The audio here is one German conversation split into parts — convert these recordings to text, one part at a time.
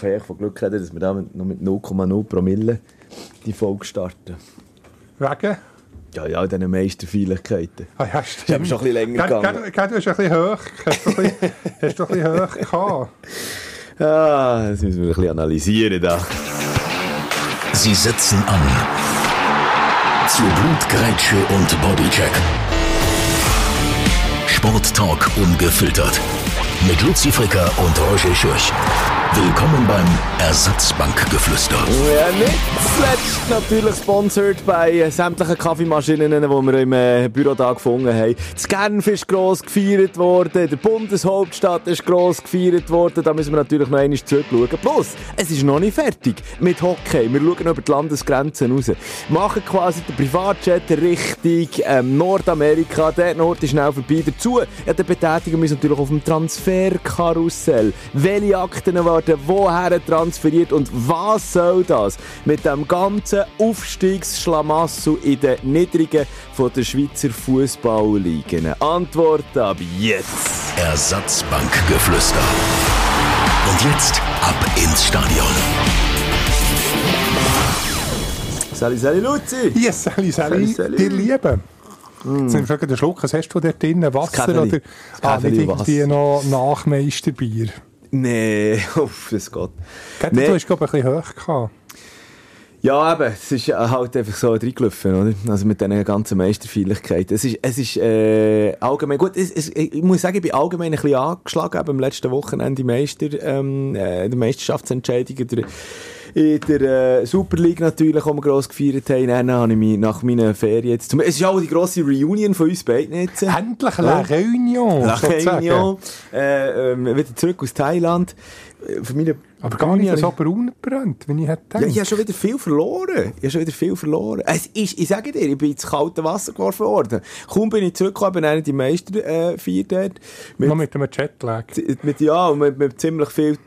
kann ich von Glück reden, dass wir da mit, noch mit 0,0 Promille die Folge starten. Wegen? Ja, ja, diese Meisterfeierlichkeiten. Ah, ja, Ist aber stimmt. schon ein bisschen länger gegangen. gell, Du hast ein bisschen hoch, hast du ein bisschen, hast du ein bisschen hoch gehabt. Ah, das müssen wir ein bisschen analysieren da. Sie setzen an. Zu Blutgrätsche und Bodycheck. Sporttalk ungefiltert. Mit Luzi Fricker und Roger Schürch. Willkommen beim Ersatzbankgeflüster. Ja, nicht zuletzt natürlich sponsored bei sämtlichen Kaffeemaschinen, die wir im äh, Büro da gefunden haben. Das Genf ist gross gefeiert worden, der Bundeshauptstadt ist gross gefeiert worden. Da müssen wir natürlich noch einmal zurückschauen. Plus, es ist noch nicht fertig mit Hockey. Wir schauen über die Landesgrenzen raus. Machen quasi den Privatjet Richtung ähm, Nordamerika. Der Nord ist schnell vorbei. Dazu ja, betätigen wir uns natürlich auf dem Transferkarussell. Welche Akten werden woher transferiert und was soll das mit dem ganzen Aufstiegsschlamassel in den Niedrigen von der Schweizer Fußballligen? Antwort ab jetzt! Ersatzbankgeflüster. Und jetzt ab ins Stadion. Sali, Sali, Luzi! Yes, Sally, Sally. dir lieben. Jetzt nimmst du den Schluck, was hast du dort drinnen? Wasser oder ah, nicht irgendwie noch Nachmeisterbier? Nee, uff, das geht. Gell, Nee. Du hast, glaube ich, ein bisschen hoch gehabt. Ja, eben, es ist halt einfach so reingelaufen, oder? Also mit diesen ganzen Meisterfeierlichkeiten. Es ist, es ist äh, allgemein, gut, es, es, ich muss sagen, ich bin allgemein ein bisschen angeschlagen, eben am letzten Wochenende Meister, ähm, äh, der Meisterschaftsentscheidung in der, in der äh, Super League natürlich, die wir gross gefeiert haben. Dann habe ich mich nach meinen Ferien jetzt, zum, es ist auch die grosse Reunion von uns beiden jetzt. Endlich La Réunion, La. Réunion, äh, ähm, wieder zurück aus Thailand. Äh, Von meiner Aber gar nicht Reunion- so braun gebrannt, wie ich hätte ja, gedacht. ich habe schon wieder viel verloren. Ich habe schon wieder viel verloren. Es ist, ich sage dir, ich bin ins kalte Wasser geworfen worden. Kaum bin ich zurückgekommen, bin einer die Meister äh, vier dort. Mit, Noch mit einem Jetlag. mit, ja, und mit, mit ziemlich viel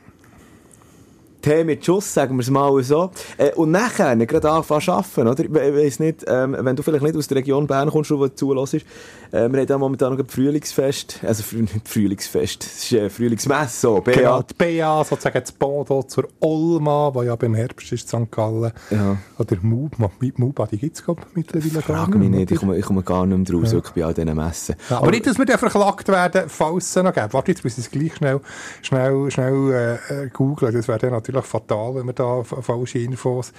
Tee mit Schuss, sagen wir es mal so. Äh, und nachher gerade anfangen zu arbeiten, oder? Ich we- weiss nicht, ähm, wenn du vielleicht nicht aus der Region Bern kommst, wo du zuhörst, äh, wir haben da momentan noch ein Frühlingsfest, also frü nicht Frühlingsfest, es ist äh, Frühlingsmesse, so, BA. Genau, die BA, sozusagen das Bodo zur Olma, die ja beim Herbst ist, St. Gallen. Ja. Oder Muba, Muba die gibt es, mittlerweile gar Frag mich nicht, ich komme, ich komme gar nicht mehr draus, wirklich bei all diesen Messen. Ja, aber nicht, dass wir dann verklagt werden, falls es noch gibt. Warte, jetzt muss ich es gleich schnell, schnell, schnell äh, äh, googeln. Das wäre dann natürlich fatal, wenn wir da falsche Infos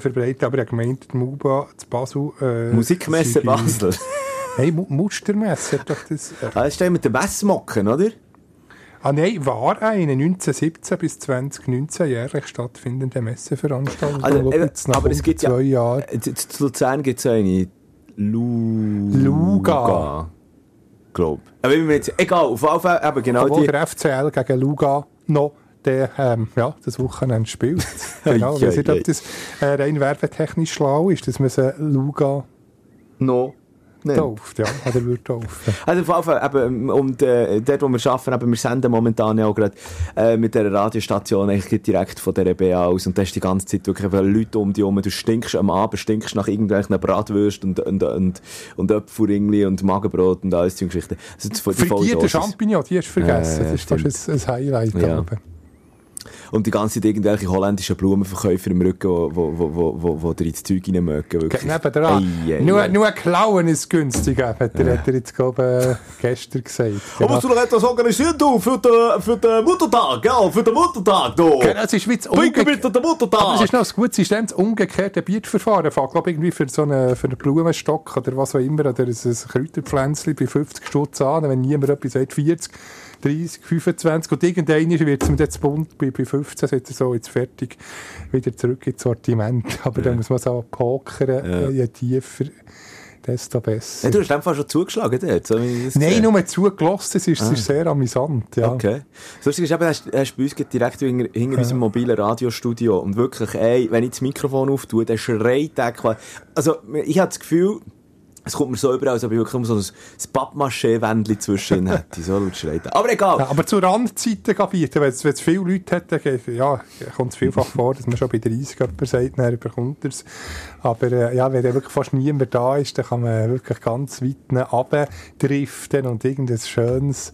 verbreitet. Aber habe gemeint, die MUBA zu Basel... Äh, Musikmesse Basel. Hey, Mu Mustermesse hat doch das... Äh, Ah, das ist der mit den Messmocken, oder? ah nein, war eine 1917 bis 2019 jährlich stattfindende Messeveranstaltung. Also, eben, nach aber es gibt ja- zwei Jahren. Äh, zu- Luzern gibt es eine. Lu Luga. Glaub. Aber wir jetzt, egal, auf jeden Fall, eben genau Obwohl die. der FCL gegen Luga noch der, ähm, ja, das Wochenende spielt. genau, ich weiß nicht, ob das äh, rein werbetechnisch schlau ist, dass man sie Luga No. Nein. tauft, ja, oder würde taufen. Also auf jeden Fall, eben, und äh, dort, wo wir arbeiten, eben, wir senden momentan ja auch gerade äh, mit dieser Radiostation eigentlich direkt von dieser BA aus und da ist die ganze Zeit wirklich Leute um dich herum. Du stinkst am Abend, stinkst nach irgendwelchen Bratwürsten und, und, und, und Äpfelringli und Magenbrot und alles so Geschichten. Also, Frittierte. Champignon, die hast du vergessen. Ja, das ist fast ein, ein Highlight. Ja. aber. Und die ganze Zeit irgendwelche holländischen Blumenverkäufer im Rücken, wo, wo, wo, wo, wo, wo dir ins Zeug reinmögen. wirklich. Neben dran. Ei, ei, nur, ei. nur klauen ist günstiger, hat er, hat er jetzt, glaube ich, gestern gesagt. Genau. du noch etwas organisieren, du, für den, für den Muttertag, ja, für den Muttertag, du. Genau, es ist wie das Bring mir Umge- bitte den Muttertag. Aber es ist noch ein gutes System, das umgekehrte Bietverfahren. Ich glaube irgendwie für so einen, für einen Blumenstock oder was auch immer, oder ein, ein Kräuterpflänzchen bei 50 Stutz an, wenn niemand etwas sagt, 40, 30, 25 und irgendwann wird es mir jetzt bunt, bei, bei 15 sagt er so, jetzt fertig, wieder zurück ins Sortiment. Aber dann muss man so pokern, äh, je tiefer, desto besser. Ja, du hast einfach schon zugeschlagen dort. So Nein, nur zugelassen, es ist, es ist sehr amüsant. Ja. Okay. Das Lustige ist eben, hast, hast bei uns direkt hinter, hinter unserem mobilen Radiostudio und wirklich, ey, wenn ich das Mikrofon auftue, dann schreit der. Also, ich habe das Gefühl, es kommt mir so über, als ob ich wirklich nur so ein, Pappmaché-Wändchen zwischen hätte. So laut schreit er. Aber egal. Ja, aber zu Randzeiten bieten, wenn es viele Leute hat, ja, kommt es vielfach vor, dass man schon bei 30 jemand sagt, dann bekommt er es. Aber äh, ja, wenn dann wirklich fast niemand da ist, dann kann man wirklich ganz weit runter driften und irgendein schönes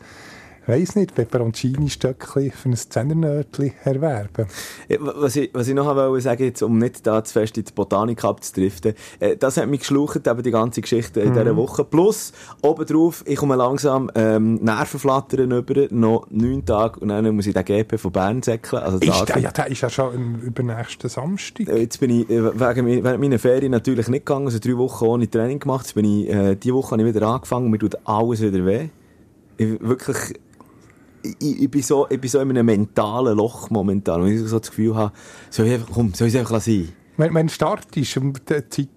weiss nicht, Peperoncini-Stöckchen für ein Zehnnörtchen erwerben. Ja, Was ich, was ich noch wollte sagen, jetzt, um nicht da zu fest in die Botanik abzudriften, äh, das hat mich geschlucht, eben die ganze Geschichte in dieser Woche. Plus, obendrauf, ich komme langsam ähm, Nervenflattern über, noch neun Tage, und dann muss ich den GP von Bern säckeln. Also Ist der, ja, der ist ja schon übernächsten Samstag. Äh, Jetzt bin ich äh, wegen während meiner Ferien natürlich nicht gegangen, also drei Wochen ohne Training gemacht. Jetzt bin ich, äh, diese Woche habe ich wieder angefangen und mir tut alles wieder weh. Ich, wirklich, ich, ich, bin so, ich bin so in einem mentalen Loch momentan, wo ich so das Gefühl habe, soll ich einfach, komm, soll ich es einfach sein? Wenn, wenn Start ist, um die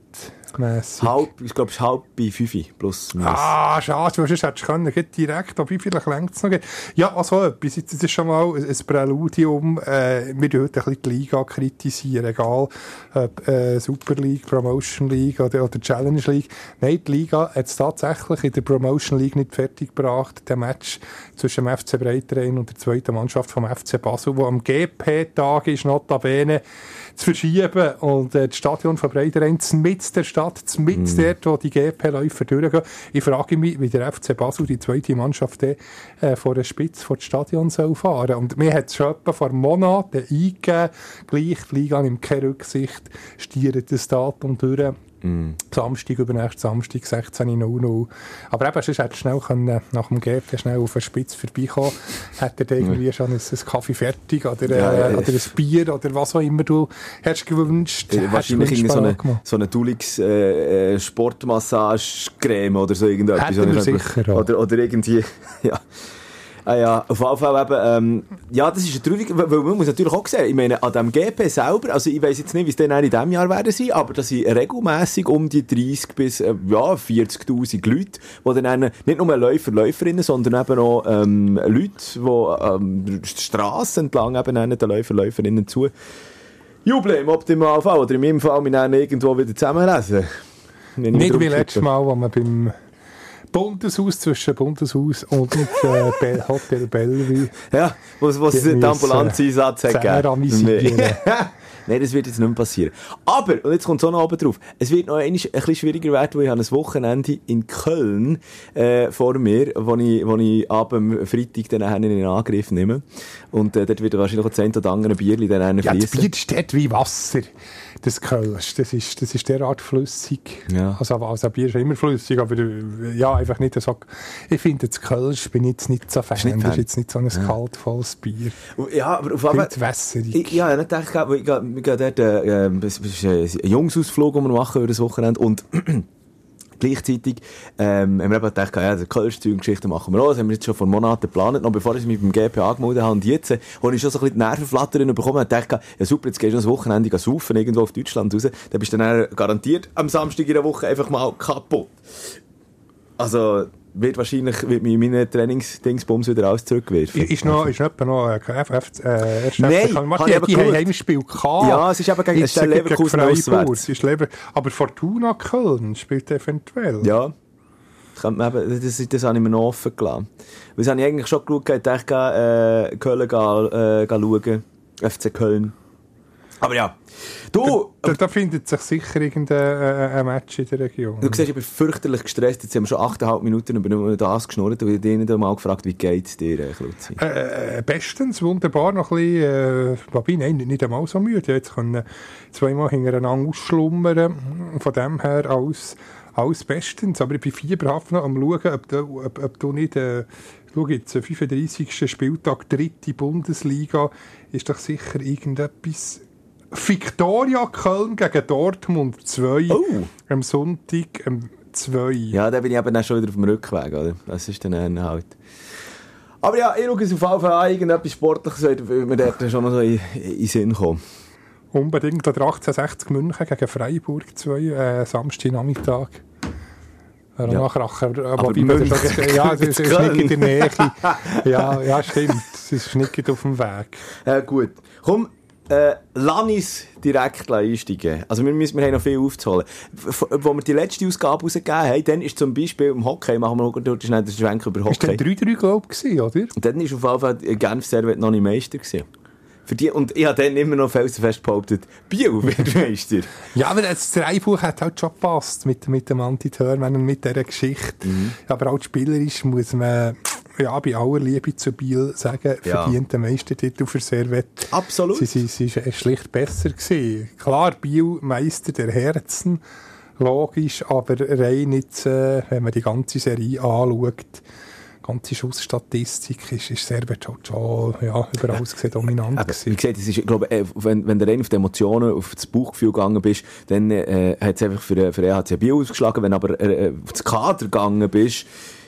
zeitmässig. Halb, ich glaube, es ist halb bei fünf plus minus. Ah, schade, weil sonst hättest du können, geht direkt, aber vielleicht längt es noch. Ja, also etwas, jetzt, ist schon mal ein, Präludium, äh, wir dürfen ein bisschen die Liga kritisieren, egal, ob äh, Super League, Promotion League oder, oder Challenge League. Nein, die Liga hat es tatsächlich in der Promotion League nicht fertig gebracht, der Match zwischen dem FC Breiterein und der zweiten Mannschaft vom FC Basel, wo am GP-Tag ist, notabene, zu verschieben und äh, das Stadion von Breiterein mitten der Stadt, mitten dort, wo die GP-Läufer durchgehen. Ich frage mich, wie der FC Basel, die zweite Mannschaft, äh, vor der Spitze vor das Stadion soll fahren Und mir hat es schon etwa vor Monaten eingegeben, gleich, die Liga nimmt keine Rücksicht, stiert das Datum durch. Samstag, übernächsten Samstag, 16.00. Aber eben, sonst hätte schnell können, nach dem GP schnell auf eine Spitze vorbeikommen, hätte er irgendwie schon ein, ein Kaffee fertig oder, äh, Ja, ja. oder ein Bier oder was auch immer du hättest gewünscht. Äh, Wahrscheinlich irgendwie so eine, so eine Dulix äh, äh, Sportmassage-Creme oder so irgendetwas. Hätten wir sicher. Oder, oder irgendwie, ja. Ah ja, auf jeden Fall eben, ähm, ja, das ist traurig, weil man muss natürlich auch sehen, ich meine, an dem GP selber, also ich weiss jetzt nicht, wie es dann in diesem Jahr werden sein, aber das sind regelmässig um die 30 bis, äh, ja, 40'000 Leute, die dann nicht nur Läufer, Läuferinnen, sondern eben auch, ähm, Leute, die, ähm, die Strasse entlang eben den Läufer, Läuferinnen zu. Jubeln im Optimalfall, oder in meinem Fall, wir dann irgendwo wieder zusammenlesen. Nicht wie letztes Mal, wo man beim Bundeshaus zwischen Bundeshaus und äh, Bell Hotel Bellevue Ja, wo, es Die den Ambulanzeinsatz hat gegeben. amüsieren. Nee. Nein, das wird jetzt nicht mehr passieren. Aber, und jetzt kommt es auch noch oben drauf, es wird noch ein bisschen schwieriger werden, weil ich habe ein Wochenende in Köln äh, vor mir, wo ich, wo ich ab dem Freitag dann in Angriff nehme. Und äh, dort wird wahrscheinlich das eine oder andere Bierli dann Ja, das fließen. Bier steht wie Wasser. Das Kölsch, das ist, das ist derart flüssig. Ja. Also, also Bier ist ja immer flüssig, aber ja, einfach nicht so. Ich finde, das Kölsch bin ich jetzt nicht so Fan. nicht Das ist jetzt nicht so ein kaltvolles Bier. Ja, aber auf jeden Fall... Wässerig. Ich, ja, ich gedacht, weil ich, gehe- wir gehen dort, äh, äh, es ist ein Jungsausflug, den wir machen über das Wochenende und gleichzeitig ähm, haben wir eben gedacht, ja, die Kölsch-Geschichte machen wir auch, das haben wir jetzt schon vor Monaten geplant, noch bevor ich mich beim GP angemeldet habe. Und jetzt, äh, habe ich schon so ein bisschen die Nervenflattern bekommen. Und dachte, ja super, jetzt gehst du das Wochenende saufen irgendwo auf Deutschland raus, dann bist du dann garantiert am Samstag in der Woche einfach mal kaputt. Also, wird wahrscheinlich, wird mir meine Trainingsdingsbums wieder alles zurückwerfen. Ist noch, ist noch etwa noch äh, F, F, äh, Nein, FC habe ich die. Heimspiel gehabt. Ja, es ist eben gegen- ist Leverkusen auswärts. Ist Lever aber Fortuna Köln spielt eventuell. Ja. Das, eben, das, das habe ich mir noch offen gelassen. Weil das habe ich eigentlich schon geschaut, ich dachte, äh, Köln gehen, äh, gehen schauen. FC Köln. Aber ja. Du, Da, da findet sich sicher irgendein äh, ein Match in der Region. du siehst, ich bin fürchterlich gestresst. Jetzt haben wir schon 8,5 Minuten über nur das geschnurrt und ich habe dich einmal gefragt, wie geht's dir, äh, Klutzi? Äh, bestens, wunderbar, noch ein bisschen, äh, wobei, nein, nicht einmal so müde. Jetzt können zweimal hintereinander ausschlummern. Von dem her alles, alles bestens. Aber ich bin fieberhaft noch am schauen, ob du, ob, ob du nicht, äh, schau jetzt, 35. Spieltag, dritte Bundesliga, ist doch sicher irgendetwas. Victoria Köln gegen Dortmund 2 Oh. am Sonntag um 2. Ja, da bin ich eben dann schon wieder auf dem Rückweg, oder? Das ist dann äh, halt. Aber ja, ich schaue es auf jeden Fall an, irgendetwas Sportliches, weil mir dort schon noch so in, in den Sinn kommen. Unbedingt. Oder 1860 München gegen Freiburg 2, äh, Samstagnachmittag. Ja. Ja. Nachracher, aber, Aber man München das ja, es ist, ist nicht in der Nähe. ja, ja, stimmt. Es ist nicht auf dem Weg. Ja, gut. Komm, äh, uns direkt einsteigen. Also wir, müssen, wir haben noch viel aufzuholen. F wo wir die letzte Ausgabe rausgegeben haben, dann ist zum Beispiel im Hockey, machen wir noch schnell den Schwenk über Ist der Hockey. 3-3, glaube ich, oder? Und dann ist auf jeden Fall Genf Servet noch nicht Meister gewesen. Für die, und ich habe dann immer noch felsenfest behauptet, Biel wird Meister. Ja, aber das Dreibuch hat halt schon gepasst mit, mit dem Antithörmann und mit dieser Geschichte. Mhm. Aber auch spielerisch muss man, ja, bei aller Liebe zu Biel sagen, Ja. verdient den Meistertitel für Servet. Absolut. Sie, sie, sie ist schlicht besser gewesen. Klar, Biel Meister der Herzen, logisch, aber rein jetzt, äh, wenn man die ganze Serie anschaut, die ganze Schussstatistik ist, ist Servet halt schon, ja, über alles gesehen dominant Aber, wie gesagt, es ist, glaube, äh, wenn, wenn du rein auf die Emotionen, auf das Bauchgefühl gegangen bist, dann äh, hat es einfach für, für EHC Biel ausgeschlagen. Wenn aber äh, auf das Kader gegangen bist,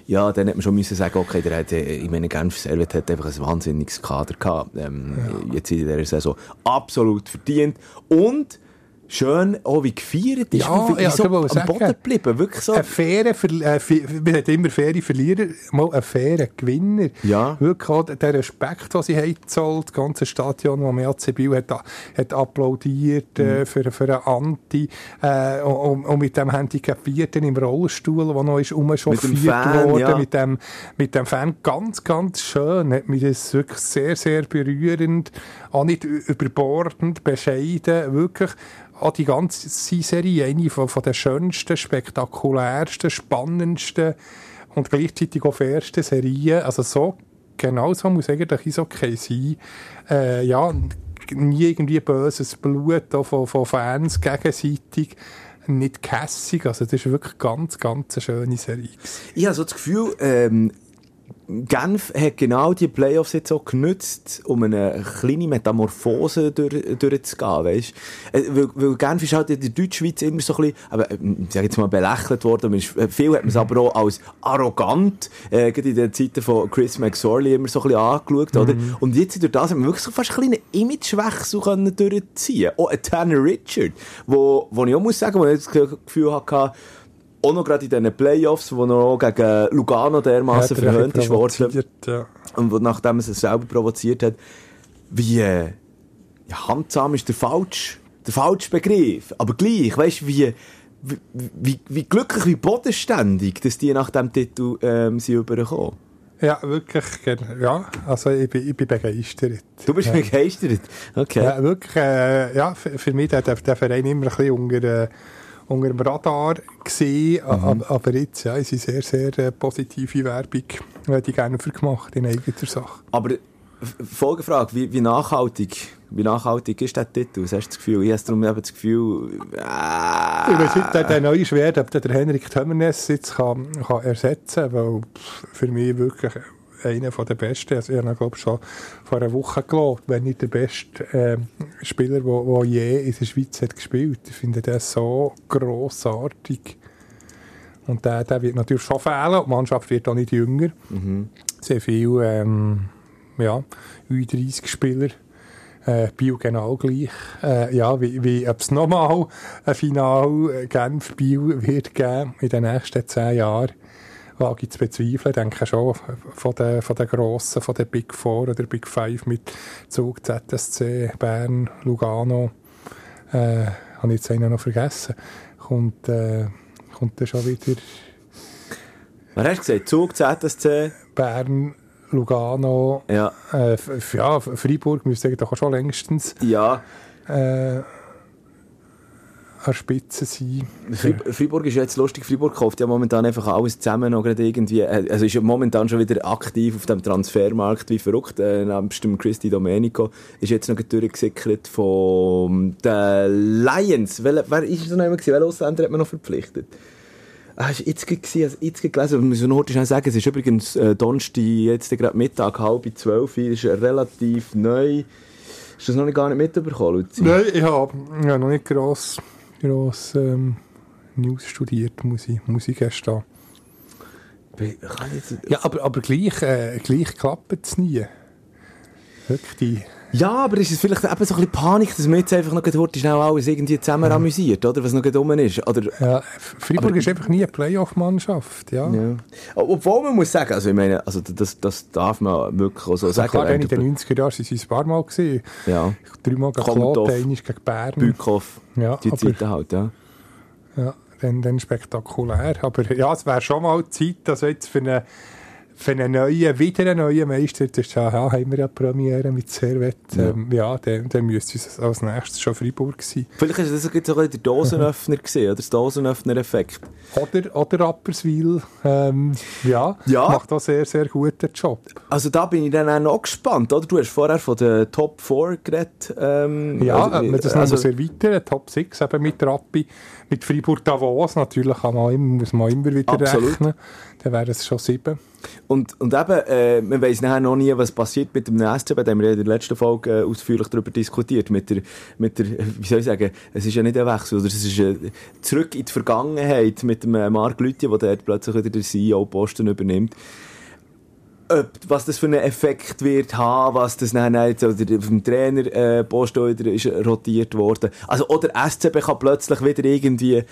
ja, dann hat man schon müssen sagen, okay, der hat, äh, ich meine, Genf Servet hat einfach ein wahnsinniges Kader gehabt. Ähm, Jetzt in dieser Saison absolut verdient. Und schön auch wie gefeiert ist, Ja, wie, wie ja, so am sagen. Boden geblieben. Wirklich so. Ein fairer, Ver äh, wir haben immer faire Verlierer, mal ein fairer Gewinner. Ja. Wirklich auch der Respekt, den sie haben gezollt, das ganze Stadion, das MRC Biel hat, hat applaudiert Mhm. äh, für, für einen Anti äh, und, und mit dem Handicapierten im Rollstuhl, der noch ist umchauffiert Mit dem Fan, worden, ja. mit, dem, mit dem Fan, ganz, ganz schön, hat mich das wirklich sehr, sehr berührend, auch nicht überbordend, bescheiden, wirklich auch die ganze Serie eine von, von der schönsten, spektakulärsten, spannendsten und gleichzeitig auch fairsten Serien. Also so, genau so muss eigentlich Eishockey sein. Äh, ja, nie irgendwie böses Blut von, von Fans gegenseitig. Nicht kässig, also das ist wirklich ganz, ganz eine schöne Serie. Ich habe so das Gefühl, ähm, Genf hat genau die Playoffs jetzt auch genützt, um eine kleine Metamorphose durch, durchzugehen, weißt? Äh, Weil, weil Genf ist halt in der Deutschschweiz immer so ein bisschen, aber, äh, ich sag jetzt mal, belächelt worden. Man ist, äh, viel hat man es aber auch als arrogant, äh, gerade in den Zeiten von Chris McSorley immer so ein bisschen angeschaut, oder? Und jetzt durch das haben wir wirklich so fast einen kleinen Imagewechsel können durchziehen. Auch Tanner Richard, wo, wo ich auch muss sagen, wo ich das Gefühl hatte, auch noch gerade in diesen Playoffs, wo noch gegen Lugano dermaßen er verhöhnt ist worden Ja. und wo, nachdem er es selber provoziert hat, wie äh, ja, handsam ist der falsche, der falsche Begriff, aber gleich, weißt du, wie, wie, wie, wie glücklich, wie bodenständig, dass die nach dem Titel ähm, sind übergekommen. Ja, wirklich. Ja, also ich bin, ich bin begeistert. Du bist ja. begeistert, okay. Ja, wirklich. Äh, ja, für, für mich hat der, der Verein immer ein bisschen unter, äh, unter dem Radar gesehen, Mhm. aber, jetzt ja, ist sehr, sehr äh, positive Werbung, äh, die gerne für gemacht in eigener Sache. Aber Folgefrage, wie, wie nachhaltig, wie nachhaltig ist der Titel? Was hast du das Gefühl? Ich habe darum eben das Gefühl, Ich weiß nicht, der, der neue Schwert, ob der, Henrik Tömmernes jetzt kann, kann ersetzen kann, weil für mich wirklich einer von der besten, also ich habe ihn, glaube schon vor einer Woche gelobt, wenn nicht der beste ähm, Spieler, der, je in der Schweiz hat gespielt. Ich finde den so grossartig. Und der, der wird natürlich schon fehlen, die Mannschaft wird auch nicht jünger. Sehr viel, ähm, ja, 30 Spieler. Äh, Biel genau gleich. Äh, ja, wie, wie ob es nochmal ein Final äh, Genf-Biel wird geben in den nächsten zehn Jahren, wage ich zu bezweifeln. Ich denke schon von den, von den Grossen, von den Big Four oder Big Five mit Zug, ZSC, Bern, Lugano, äh, habe ich jetzt einen noch vergessen, kommt, äh, kommt dann schon wieder was hast du gesagt? Zug, ZSC? Bern, Lugano, Ja. äh, ja, Freiburg müsste eigentlich auch schon längstens Ja. äh, an Spitze sein. Fri- Freiburg ist jetzt lustig. Freiburg kauft ja momentan einfach alles zusammen noch gerade irgendwie. äh, Also ist ja momentan schon wieder aktiv auf dem Transfermarkt wie verrückt. Äh, dem Christy Domenico ist jetzt noch durchgesickert von den Lions. Wel, wer ist es noch immer gewesen? Welcher Ausländer hat man noch verpflichtet? Ah, ist jetzt gewesen, also jetzt gelesen, aber muss ich noch schnell sagen, es ist übrigens äh, Donnerstag, jetzt gerade Mittag, halb zwölf, ist relativ neu. Hast du das noch nicht gar nicht mitbekommen, Luzi? Nein, ich habe ja, noch nicht gross, gross ähm, News studiert, muss ich, muss ich gestehen. Ja, aber, aber gleich, äh, gleich klappt es nie. Wirklich die... Ja, aber ist es vielleicht eben so ein bisschen Panik, dass man jetzt einfach noch heute schnell alles irgendwie zusammen amüsiert, oder? Was noch rum ist. Oder, Ja, Freiburg Aber- ist einfach nie eine Playoff-Mannschaft, ja. ja. Obwohl man muss sagen, also ich meine, also das, das darf man wirklich auch so Also sagen. klar, in den 90er Jahren sind sie ein paar Mal gesehen. Ja, Dreimal gegen Kloten, einmal gegen Bern. Bückhoff, Ja, die Zeiten halt, ja. Ja, dann, dann spektakulär. Aber ja, es wäre schon mal Zeit, also jetzt für einen für einen neuen, wieder einen neuen Meister, das ist haben wir ja Premiere mit Servet, Ja. ähm, ja, dann, dann müsste es als nächstes schon Freiburg sein. Vielleicht ist das so der Dosenöffner gesehen, oder? Das Dosenöffner-Effekt. Oder, oder Rapperswil, ähm, ja, Ja. macht auch sehr, sehr guten Job. Also da bin ich dann auch noch gespannt, oder? Du hast vorher von den Top 4 geredet. Ähm, Ja, also, man das noch also, muss erweitern Top 6 eben mit Rappi, mit Freiburg Davos, natürlich kann man muss man immer wieder Absolut. rechnen. Dann wären es schon sieben. Und, und eben, äh, man weiss nachher noch nie, was passiert mit dem SCB. Da haben wir ja in der letzten Folge äh, ausführlich darüber diskutiert. Mit der, mit der, wie soll ich sagen, es ist ja nicht ein Wechsel, oder es ist äh, zurück in die Vergangenheit mit dem äh, Marc Lüthi, der dort plötzlich wieder den CEO-Posten übernimmt. Ob, was das für einen Effekt wird haben, was das dann jetzt, oder vom Trainer äh, wieder ist rotiert worden. Also, oder SCB kann plötzlich wieder irgendwie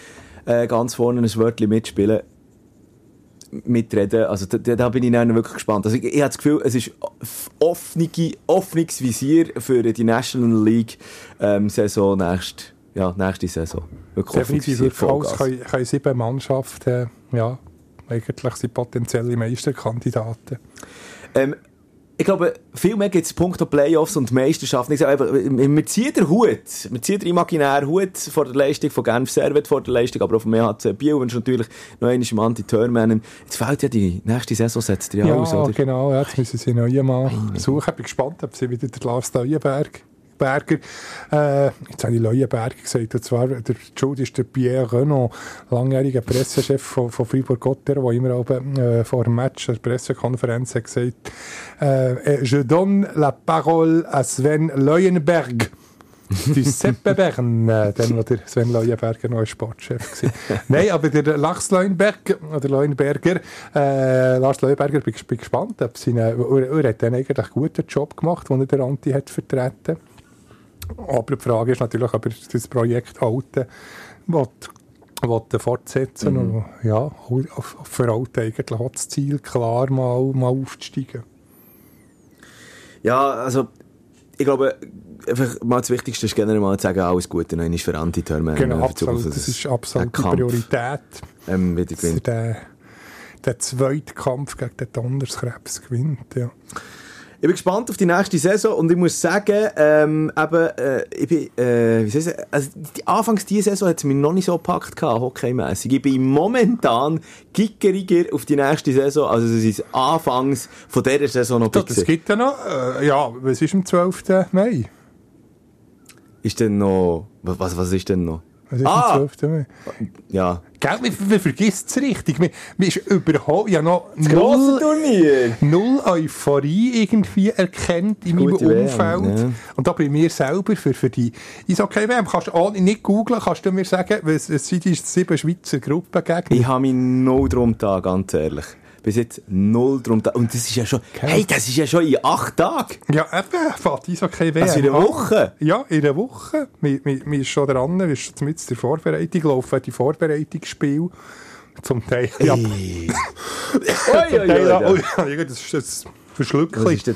äh, ganz vorne ein Wörtchen mitspielen mitreden. Also da, da bin ich dann wirklich gespannt. Also ich, ich habe das Gefühl, es ist offene, offenes Visier für die National League ähm, Saison nächst, ja, nächste Saison. Wirklich Definitiv Visier, wirklich können, können sieben Mannschaften, ja, eigentlich sind potenzielle Meisterkandidaten. Ähm, ich glaube, viel mehr gibt es Punkte Playoffs und Meisterschaften. Ich sage einfach, wir ziehen den Hut, wir ziehen den imaginären Hut vor der Leistung von Genf Servet, vor der Leistung, aber auch vom EHC Biel und natürlich noch einmal im Anti-Törmännen. Jetzt fällt ja die nächste Saison, setzt ihr ja, Ja, aus, oder? genau, jetzt müssen sie neu mal suchen. Ich bin gespannt, ob sie wieder der Lars Leuenberg Berger, äh, jetzt habe ich Leuenberger gesagt, und zwar, der Jude ist der Pierre Renaud, langjähriger Pressechef von, von Fribourg-Gotteron, der immer auch, äh, vor dem Match, der Pressekonferenz, hat gesagt, äh, je donne la parole à Sven Leuenberg. Du Seppe Bern, äh, dann, wo der Sven Leuenberger noch ein Sportchef war. Nein, aber der Lars Leuenberg, oder Leuenberger, äh, Lars Leuenberger, bin, bin gespannt, ob sie, eine, er, er hat dann eigentlich einen guten Job gemacht, den er der Anti hat vertreten. Aber die Frage ist natürlich, ob er das Projekt halten will, will fortsetzen Mhm. und ja, für Alten eigentlich auch das Ziel klar mal, mal aufzusteigen. Ja, also, ich glaube, einfach mal das Wichtigste ist generell mal zu sagen, alles Gute noch für Anti-Törmännen. Genau, absolut, das dass ist absolut die Priorität. Ähm, wieder er gewinnt. den, den zweiten Kampf gegen den Donnerskrebs gewinnt. Ja. Ich bin gespannt auf die nächste Saison und ich muss sagen, ähm, eben, äh, ich bin, äh, wie soll ich sagen, also die, anfangs dieser Saison hat es mich noch nicht so gepackt gehabt, hockeymässig. Ich bin momentan gickeriger auf die nächste Saison, also es ist anfangs von dieser Saison noch das gewesen. gibt ja noch, äh, ja, was ist am 12. Mai? Ist denn noch, was, was ist denn noch? Was ist Ah! am 12. Mai? Ja. Gell, man, man vergisst es richtig. Man, man ist überhaupt, ja noch Das grosse Turnier! null Euphorie irgendwie erkennt in meinem Gute WM, Umfeld. ja. Und da bei mir selber für, für die Eishockey-WM, kannst du nicht googeln, kannst du mir sagen, was sind die sieben Schweizer Gruppengegner? Ich habe mich null drum da, ganz ehrlich. Bis jetzt null drum da. Und das ist ja schon, hey, das ist ja schon in acht Tagen. Ja, eben, fährt Eishockey-WM Also in einer. Woche? Ja, in einer Woche. Wir, wir, wir ist schon dran, wir ist schon mit der Vorbereitung, laufen die Vorbereitungsspiele. Zum Teil, ja, zum Oi, Teil, ja, oh, ja, das ist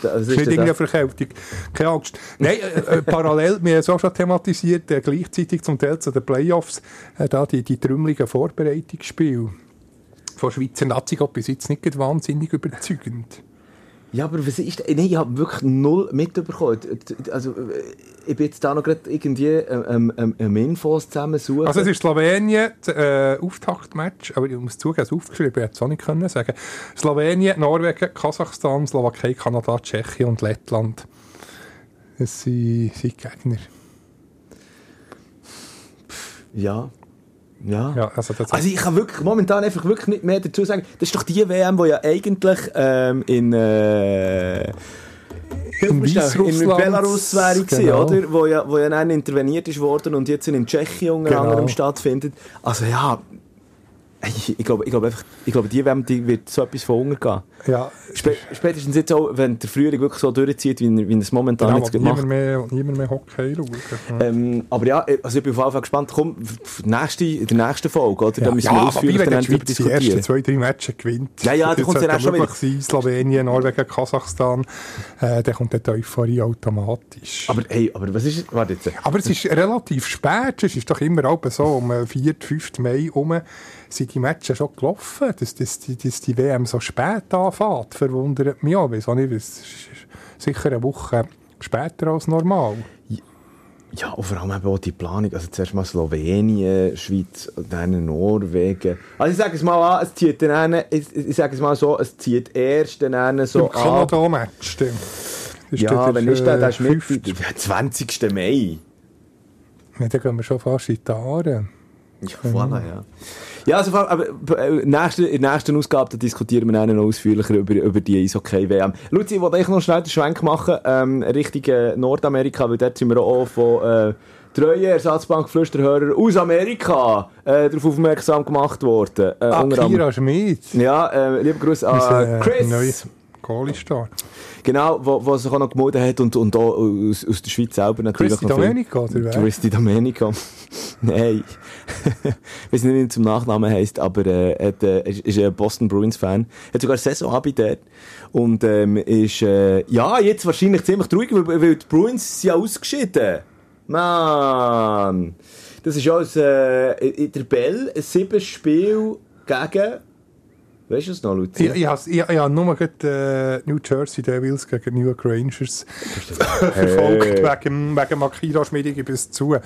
da- was das ist nicht da? irgendeine Verkältung. Keine Angst. Nein, äh, äh, parallel, wir haben es auch schon thematisiert, äh, gleichzeitig zum Teil zu den Playoffs, äh, da die, die trümmeligen Vorbereitungsspiele von Schweizer Nazi geht bis jetzt nicht wahnsinnig überzeugend. Ja, aber was ist Nein, ich habe wirklich null mitbekommen. Also, äh, ich bin jetzt da noch gerade irgendwie ähm, ähm, ähm, Infos zusammensuchen. Also es ist Slowenien, das äh, Auftaktmatch, aber ich muss zugeben, es aufgeschrieben, ich hätte es auch nicht können sagen. Slowenien, Norwegen, Kasachstan, Slowakei, Kanada, Tschechien und Lettland. Das sind, sind Gegner. Ja. Ja. Ja, also Also ich kann wirklich momentan einfach wirklich nicht mehr dazu sagen. Das ist doch die WM, die ja eigentlich ähm, in, äh, In Belarus wäre gewesen, genau. oder? Wo ja, wo ja dann interveniert ist worden und jetzt in Tschechien unter Genau. anderem stattfindet. Also ja, ich, ich glaube, ich glaube einfach, ich glaube, die WM die wird so etwas von untergehen. Ja, Spä spätestens jetzt auch, wenn der Frühling wirklich so durchzieht, wie wie er es momentan genau, jetzt niemand mehr, niemand mehr Hockey schauen. Ja. ähm, aber ja, also ich bin auf jeden Fall gespannt. Komm, nächste, in der nächsten Folge, oder? Da müssen wir aber ausführlich wenn dann darüber Schweiz die ersten diskutieren. zwei, drei Matches gewinnt. Ja, ja, da sollte dann auch schon möglich sein, Slowenien, Norwegen, Kasachstan, äh, dann kommt die Euphorie automatisch. Aber hey, aber was ist, warte jetzt. Aber es ist relativ spät. Es ist doch immer so, um den 4., 5. Mai herum sind die Matches schon gelaufen, dass, dass, dass die WM so spät Ja, anfängt, verwundert mich auch. Auch nicht, es ist sicher eine Woche später als normal. Ja, und vor allem eben auch die Planung. Also zuerst mal Slowenien, Schweiz, dann Norwegen. Also ich sage es mal an, es zieht dann, ich, ich sage es mal so, es zieht erst dann so Im an. Kanada-Match, stimmt. Das Ja, wenn ist der? Der ist mit, 50. der 20. Mai. Ja, dann gehen wir schon fast in die Aare. Ja, voilà, ja. Ja, also, aber äh, nächste, in der nächsten Ausgabe da diskutieren wir dann noch ausführlicher über, über die Eishockey-WM. Luzi, ich wollte noch schnell den Schwenk machen, ähm, Richtung äh, Nordamerika, weil dort sind wir auch von äh, treuen Ersatzbankflüsterhörern aus Amerika äh, darauf aufmerksam gemacht worden. Äh, Ah, Kira Schmid. Ja, äh, lieber Gruß an äh, Chris. Goalie-Star. Genau, wo, wo sich auch noch gemeldet hat und, und auch aus, aus der Schweiz selber natürlich viel- Domenico, oder wer? Christy Domenico. Nein. Ich weiß nicht, wie er zum Nachnamen heisst, aber äh, er äh, ist, ist ein Boston Bruins-Fan. Hat sogar Saisonabend dort. Und ähm, ist, äh, ja, jetzt wahrscheinlich ziemlich traurig, weil, weil die Bruins sind ja ausgeschieden. Mann. Das ist ja als, äh, in der Bell ein sieben Spiel gegen... Weißt du es noch, Luzi? Ich, ich, ich, ich habe nur gerade äh, New Jersey Devils gegen New York Rangers verfolgt, wegen, wegen Makira Schmid, ich es zu.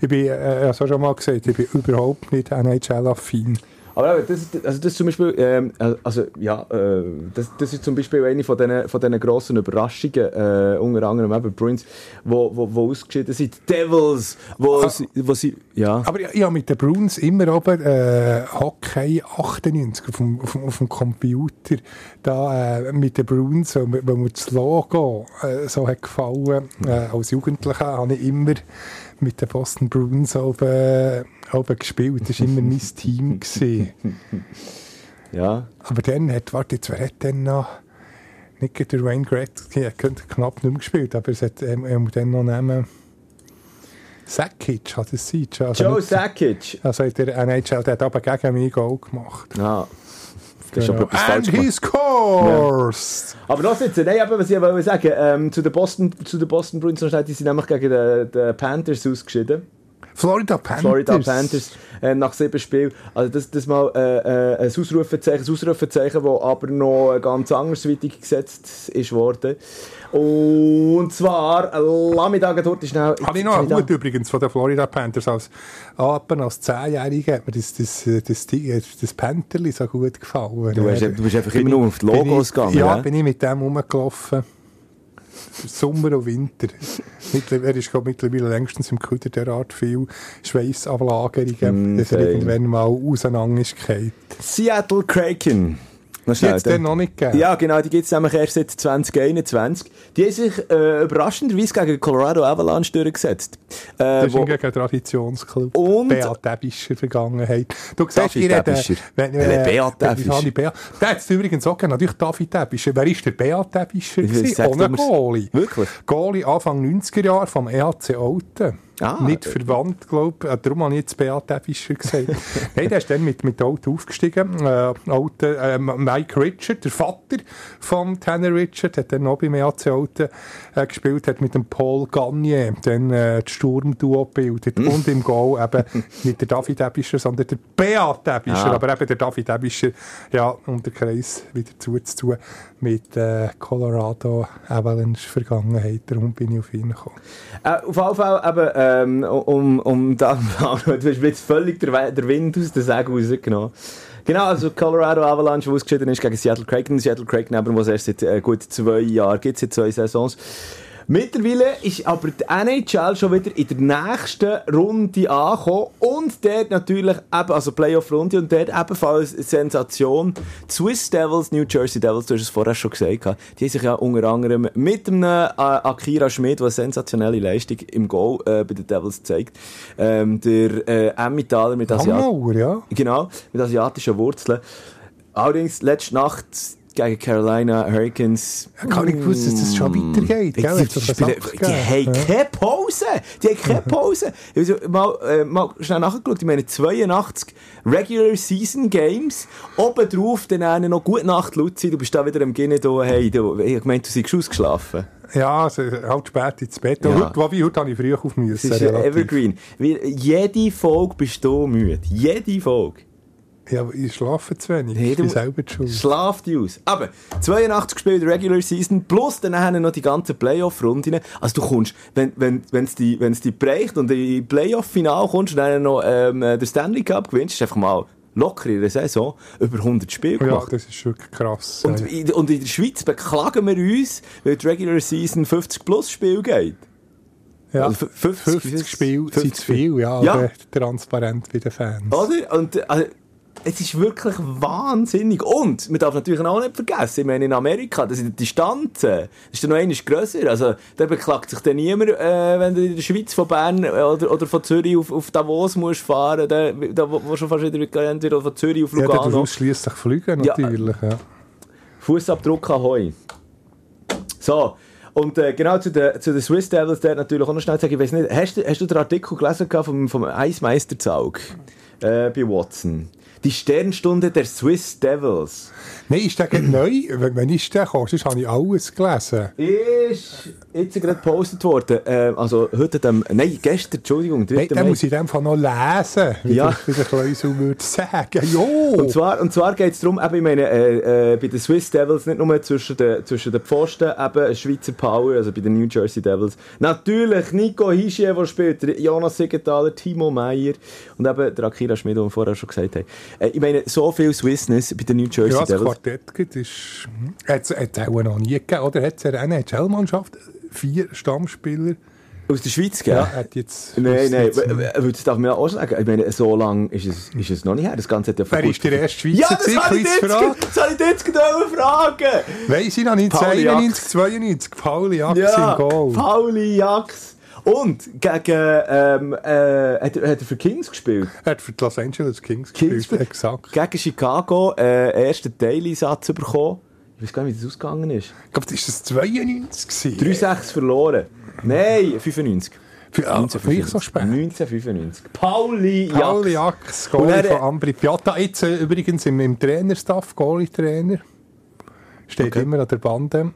Ich bin, äh, ich habe es schon mal gesagt, ich bin überhaupt nicht NHL-affin. Aber das, ist- also das zum Beispiel, ähm, also ja, äh, das, das ist zum Beispiel eine von diesen, von diesen grossen Überraschungen, äh, unter anderem eben Bruins, wo, wo, wo ausgeschieden sind, Die Devils, wo, sie, wo sie, ja. Aber ich, ich habe mit den Bruins immer oben äh, Hockey 98 auf dem, auf, auf dem Computer. Da äh, mit den Bruins, wo, mir- wo mir das Logo so hat gefallen äh, als Jugendlicher, habe ich immer mit den Boston Bruins oben, oben gespielt. Das war immer mein Team. Gewesen. ja. Aber dann hat, warte, jetzt, wer hat denn noch, nicht der Wayne Gretzky, er hat knapp nicht mehr gespielt, aber es hat ähm, ähm, dann noch nehmen, Sakic hat es sein. Also Joe nicht- Sakic. also in der NHL, der hat aber gegen mich Goal gemacht. Ja. Das ist aber etwas And he scores! Aber noch jetzt, nein, aber was ich wollte sagen, ähm, zu den Boston, zu den Boston Bruins die sind nämlich gegen die, die Panthers ausgeschieden. Florida Panthers. Florida Panthers äh, nach sieben Spielen. Also das, das mal äh, äh, ein Ausrufezeichen, ein Ausrufezeichen, das aber noch ganz andersweitig gesetzt ist worden. Und zwar, gerade dort schnell... Habe ich noch einen Hut übrigens von den Florida Panthers. Als, aber als Zehnjähriger hat mir das, das, das, das, das, Pantherli so gut gefallen. Du, hast, du bist einfach immer nur auf die Logos gegangen, Ja, bin ich mit dem rumgelaufen. Sommer und Winter. Er ist glaub, mittlerweile längstens im Küder derart viel Schweissablagerungen, Mm, dass er irgendwann mal auseinander ist. Seattle Kraken. Noch Die hat es noch nicht gegeben. Ja, genau, die gibt es nämlich erst seit 2021. Die haben sich äh, überraschenderweise gegen Colorado Avalanche durchgesetzt. Äh, Das ist ein gegen einen Traditionsclub. Und- Beat Debischer Vergangenheit. Du siehst, reden... Debischer. Wenn, Welcher Beat ich Beat- Der hat es übrigens auch gegeben. Natürlich David Debischer. Wer ist der Beat? Ich sag Ohne. Goalie. Wirklich? Goalie Anfang 90er Jahre vom EHC Alten. Ah, Nicht äh, verwandt, glaube ich. Äh, Darum habe ich jetzt Beat Debischer gesagt. Nein, der ist dann mit, mit Auto aufgestiegen. Äh, Alten, äh, Mike Richard, der Vater von Tanner Richard, hat dann noch beim EHC Alten äh, gespielt, hat mit dem Paul Gagne dann äh, das Sturmduo gebildet. Hm. Und im Goal eben nicht der David Debischer, sondern der Beat Debischer. Ah. Aber eben der David Debischer, ja, um den Kreis wieder zuzutun mit äh, Colorado Avalanche Vergangenheit. Darum bin ich auf ihn gekommen. Äh, auf jeden Fall eben, ähm, um, um da, du hast jetzt völlig der, der Wind aus den Sägen rausgenommen. Genau, also Colorado Avalanche, wo ausgeschieden ist gegen Seattle Kraken. Seattle Kraken, aber was erst seit äh, gut zwei Jahren gibt, seit zwei Saisons. Mittlerweile ist aber die NHL schon wieder in der nächsten Runde angekommen und dort natürlich eben, also Playoff-Runde und dort ebenfalls Sensation. Die Swiss Devils, New Jersey Devils, du hast es vorher schon gesagt, die haben sich ja unter anderem mit einem äh, Akira Schmid, der eine sensationelle Leistung im Goal äh, bei den Devils zeigt, ähm, der äh, Emmentaler mit Asiat ja. Genau, mit asiatischen Wurzeln. Allerdings, letzte Nacht gegen Carolina Hurricanes. Gar nicht gewusst, dass das schon weitergeht, gell? Die, auf den spielen- die haben keine Pause. Die haben keine Pause. Also, mal, äh, mal schnell nachgeschaut. Ich meine, 82 Regular Season Games. Obendrauf dann auch noch Gute Nacht, Luzi. Du bist da wieder am Gehen. Hey, du, ich gemeint, du seist ausgeschlafen. Ja, also, halt spät ins Bett. Ja. Heute, wobei, heute habe ich früh auf Das müssen. ist ja relativ. Evergreen. Jede Folge bist du müde. Jede Folge. Ja, aber ich schlafe zu wenig. Nee, ich bin du- selber schuld. Schlaf die aus. Aber 82 gespielt Regular Season plus dann haben noch die ganzen Playoff-Runden. Also du kommst, wenn wenn wenn's die wenn's die bereicht und in Playoff-Final kommst und dann noch ähm, den Stanley Cup gewinnst, ist einfach mal locker in der Saison über 100 Spiele Ja, gemacht. das ist wirklich krass. Und Ja. in, und in der Schweiz beklagen wir uns, weil die Regular Season 50 plus Spiel geht. ja. also 50 50 Spiele 50 sind zu viel, ja, Ja. aber transparent wie den Fans. Oder? Und äh, also, es ist wirklich wahnsinnig. Und man darf natürlich auch nicht vergessen, ich meine, in Amerika, das sind die Distanzen, das ist dann noch einmal grösser. Also, da beklagt sich dann niemand, äh, wenn du in der Schweiz von Bern äh, oder, oder von Zürich auf, auf Davos musst fahren, da, da wo schon fast wieder entweder von Zürich auf Ja, du Lugano. musst schliesslich fliegen, Ja. natürlich. Ja. Fußabdruck ahoi. So. Und äh, genau zu den, zu den Swiss Devils, der natürlich auch noch schnell sagen, ich weiß nicht, hast du, hast du den Artikel gelesen vom, vom Eismeisterzaug äh, bei Watson? Die Sternstunde der Swiss Devils. Nein, ist der neu? Wenn wenn ist der gekommen? Sonst habe ich alles gelesen. Ist jetzt gerade gepostet worden. Äh, also heute, dem, nein, gestern, Entschuldigung, 3. Nein, den muss ich in dem Fall noch lesen, wie, Ja. wie der Kleusel würde sagen. Jo! Und zwar, und zwar geht es darum, eben, ich meine, äh, äh, bei den Swiss Devils nicht nur zwischen den, zwischen den Pfosten, eben ein Schweizer Power, also bei den New Jersey Devils. Natürlich Nico Hischier, der spielt, Jonas Siegenthaler, Timo Meyer und eben der Akira Schmid, den wir vorher schon gesagt haben. Äh, ich meine, so viel Swissness bei den New Jersey ja, das Devils. Quartett gibt ist... Hat es auch noch nie gegeben, oder? Hat es eine NHL-Mannschaft? Vier Stammspieler? Aus der Schweiz, gell? Ja, hat jetzt... Nein, nein, jetzt- w- w- das darf man ja auch sagen. Ich meine, so lange ist es, ist es noch nicht her. Das Ganze hat ja Wer ist der erste Schweizer? Ja, das habe ich jetzt, das habe ich jetzt gerade fragen. Weiss ich noch nicht, Pauli 91, 92, Pauli Ax Ja, im Goal. Pauli Jax. Und gegen, ähm, äh, hat, er, hat für Kings gespielt? Er hat für die Los Angeles Kings, Kings gespielt. Exakt. Gegen Chicago, äh, ersten Daily-Satz bekommen. Ich weiß gar nicht, wie das ausgegangen ist. Ich glaube, das war das 92 gewesen. 3-6 verloren. Nein, 95. Für, ah, vielleicht so spät. 1995. Pauli Jax. Pauli Und Goalie von Ambri Piatta. Jetzt äh, übrigens im, im Trainerstaff, Goalie-Trainer. Steht Okay. immer an der Bande.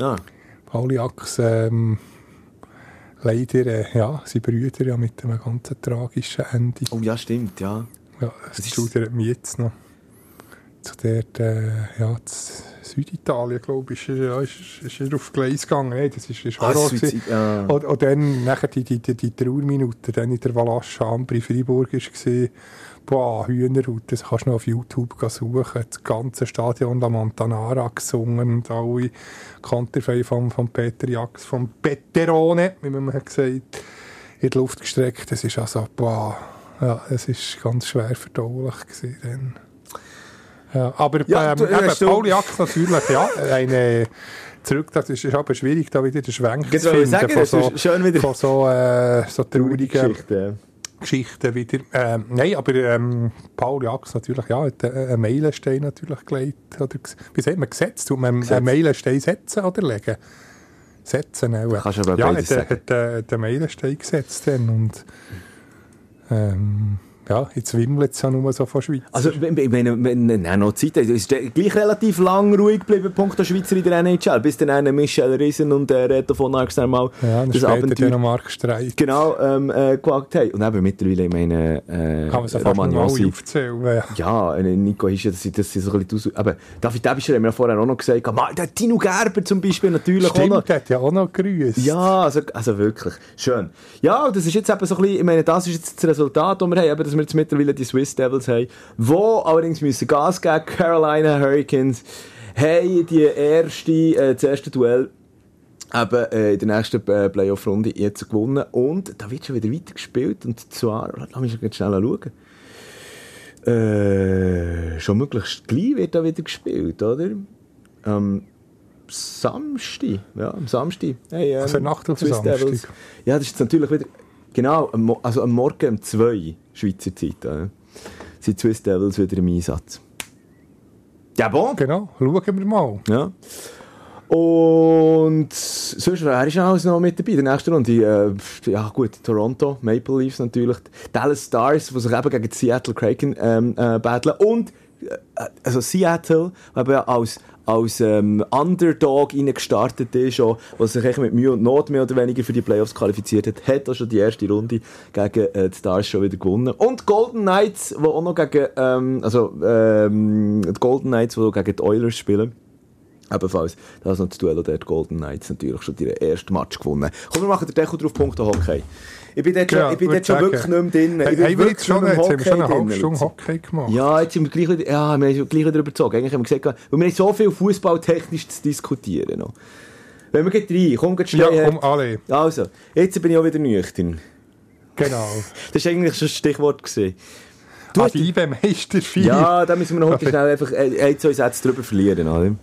Ah. Pauli Ax, ähm, leider, äh, ja, sein Brüder ja mit einem ganz tragischen Ende. Oh ja, stimmt, ja. Ja, das ist- schudert mich jetzt noch. Zu der, äh, ja, Süditalien, glaube ich, ist, ja, ist, ist er auf Gleis gegangen. Hey, das ist, ist Ah, Horror. Gewesen. ja. Und, und dann nachher die, die, die, die Trauerminute, dann in der Valasche Ambri Freiburg war, boah, Hühnerhaut, das kannst du noch auf YouTube suchen. Das ganze Stadion La Montanara gesungen und alle Konterfei von, von Peter Jax, vom Peterone, wie man hat gesagt, in die Luft gestreckt. Das ist also, boah, ja, es ist ganz schwer verdaulich gewesen dann. Ja, aber Ja, ähm, du- eben, du- Pauli Jax natürlich, ja, eine zurück, das ist, ist aber schwierig, da wieder den Schwenk zu finden sagen, von so, schön wieder- von so, äh, so traurigen Geschichte. Geschichten wieder. Ähm, nein, aber ähm, Paul Jax natürlich, ja, hat einen Meilenstein natürlich gelegt. Oder, wie sagt man, gesetzt? Tut man einen Meilenstein setzen oder legen? Setzen auch. Kannst aber ja, beides hat, äh, sagen. hat, äh, hat einen Meilenstein gesetzt dann und ähm, ja, jetzt wimmelt es ja nur so von Schweiz. Also, ich meine, wenn wenn noch Zeit hat, ist der gleich relativ lang ruhig geblieben, Punkt der Schweizer in der NHL, bis dann einer Michel Riesen und der Reto von Arx dann mal ja, das Abenteuer Mark Streit. genau ähm, äh, gewagt haben. Und eben mittlerweile, ich meine, äh, Kann man so aufzählen. Ja. Ja, äh, Nico Hische, das, das sind so ein bisschen... Aber David Ebischer haben wir ja vorher auch noch gesagt, "Ma, der Tino Gerber zum Beispiel natürlich auch noch. Stimmt, der hat ja auch noch grüßt. Ja, also, also wirklich. Schön. Ja, das ist jetzt eben so ein bisschen, ich meine, das ist jetzt das Resultat, das wir haben, eben, dass wir jetzt mittlerweile die Swiss Devils haben, wo allerdings müssen Gas geben, Carolina Hurricanes, haben die erste, äh, das erste Duell eben äh, in der nächsten äh, Playoff-Runde jetzt gewonnen und da wird schon wieder weitergespielt und zwar, lass mich schnell schauen, äh, schon möglichst gleich wird da wieder gespielt, oder? Am Samstag, ja, am Samstag. Hey, ähm, Also Nacht auf Samstag. Devils. Ja, das ist natürlich wieder, genau, also am Morgen um 2 Schweizer Zeit, äh, sind Swiss Devils wieder im Einsatz. Ja, bon. Genau, schauen wir mal. Ja. Und sonst, wer ist alles noch mit dabei? Der nächsten Runde, äh, ja gut, Toronto, Maple Leafs natürlich, Dallas Stars, die sich eben gegen die Seattle Kraken ähm, äh, battlen und also Seattle, eben als, als ähm, Underdog gestartet ist, auch, was sich mit Mühe und Not mehr oder weniger für die Playoffs qualifiziert hat, hat auch schon die erste Runde gegen äh, die Stars schon wieder gewonnen. Und Golden Knights, die auch noch gegen, ähm, also ähm, die Golden Knights, die gegen die Oilers spielen, Ebenfalls, da ist noch das Duell der Golden Knights natürlich schon ihren ersten Match gewonnen. Komm, wir machen den Deckel drauf, Punkte Hockey. Ich bin dort, Ja, schon, ich bin würd dort schon wirklich nicht mehr drin. Ich Hey, bin wir wirklich jetzt schon, jetzt haben wir schon eine halbe. Stunde Hockey gemacht. Ja, jetzt sind wir gleich wieder, ja, wir haben gleich wieder überzogen. Eigentlich haben wir gesagt, weil wir haben so viel fußballtechnisch zu diskutieren noch. Wenn wir gleich rein, komm, gleich Ja, schnell. komm, alle. Also, jetzt bin ich auch wieder nüchtern. Genau. Das war eigentlich schon das Stichwort. Gewesen. Du hast die IB-Meister 4. Ja, da müssen wir noch heute schnell einfach ein, ein, zwei Sätze drüber verlieren. Oder?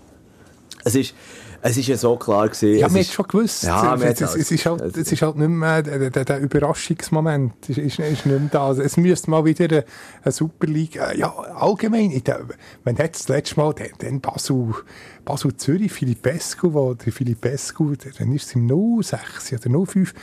Es ist, es ist ja so klar gewesen. Ja, es man ist, hat schon gewusst. Ja, es, hat's es, es, ist halt, es ist halt nicht mehr der, der, der Überraschungsmoment. Es ist, ist, ist nicht mehr da. Also, es müsste mal wieder eine, eine Superliga, ja, allgemein, wenn hat das letzte Mal den, den Basel, Basel Zürich, Filipescu, wo der Filipescu, dann ist es im 06 oder 05,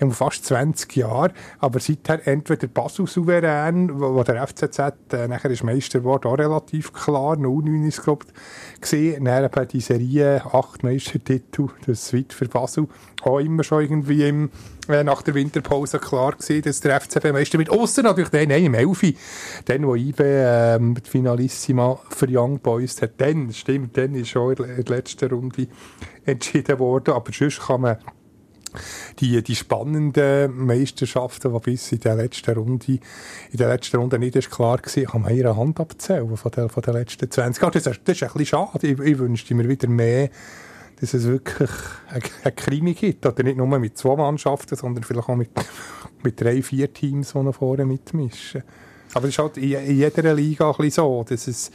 um fast 20 Jahre, aber seither entweder Basel souverän, wo, der FCZ äh, nachher ist Meister geworden, auch relativ klar, 09 ist glaube ich, gesehen, dann eben die Serie, acht Meistertitel, das ist weit für Basel, auch immer schon irgendwie im, äh, nach der Winterpause klar gewesen, dass der FCB Meister wird, ausser natürlich den, nein, im Elfi, dann, wo IB ähm, die Finalissima für Young Boys hat, dann, stimmt, dann ist schon in der letzten Runde entschieden worden, aber sonst kann man die, die spannenden Meisterschaften, die bis in der letzten Runde, in der letzten Runde nicht ist klar war, kann man ihre Hand abzählen von den letzten 20 Jahren. Das ist, das ist ein bisschen schade. Ich, ich wünschte mir wieder mehr, dass es wirklich eine, Krimi gibt. Oder nicht nur mit zwei Mannschaften, sondern vielleicht auch mit, mit drei, vier Teams, die vorne mitmischen. Aber es ist halt in, jeder Liga ein bisschen so, dass es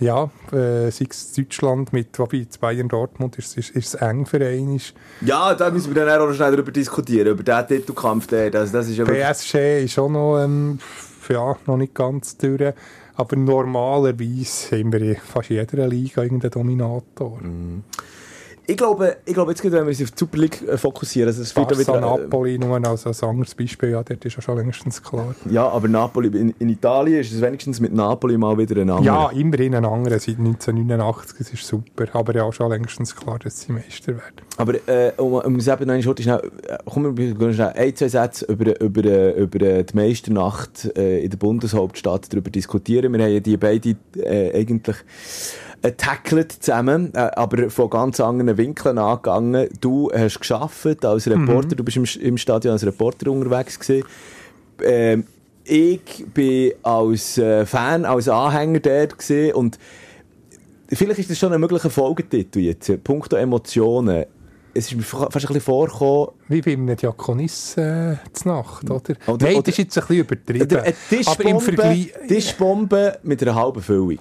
ja, äh, sei es Deutschland mit, wobei Bayern Dortmund ist, ist, ist es eng für einen. ist. ja, da müssen wir dann auch noch schnell darüber diskutieren, über den Titelkampf. Das, das ist ja PSG ist auch noch, ähm, ja, noch nicht ganz durch. Aber normalerweise haben wir in fast jeder Liga irgendeinen Dominator. Ich, glaube, ich glaube, jetzt geht, wenn wir uns auf die Super League äh, fokussieren, also es wird ja Barca, wieder, Napoli, nur als, als anderes Beispiel, ja, dort ist ja schon längstens klar. äh, ja, aber Napoli, in, in Italien ist es wenigstens mit Napoli mal wieder ein anderer. Ja, immerhin ein anderer seit 1989, das ist super. Aber ja, schon längstens klar, dass sie Meister werden. Aber äh, um, um es eben noch einmal schnell, äh, kommen wir gehen schnell ein, zwei Sätze über, über, äh, über äh, die Meisternacht äh, in der Bundeshauptstadt darüber diskutieren. Wir haben ja die beide äh, eigentlich äh, tackled zusammen, äh, aber von ganz anderen Winkeln angegangen. Du hast geschafft als Reporter, du bist im, im Stadion als Reporter unterwegs gewesen. Ähm, ich bin als äh, Fan, als Anhänger dort gewesen und vielleicht ist das schon ein möglicher Folgetitel jetzt. Punkto Emotionen. Es ist mir fa- fast ein bisschen vorgekommen, Wie bei einem Diakonis äh, zur Nacht, oder? Oder- Nein, das ist jetzt ein bisschen übertrieben. eine aber im Tischbombe, Vergleich... Tischbombe mit einer halben Füllung.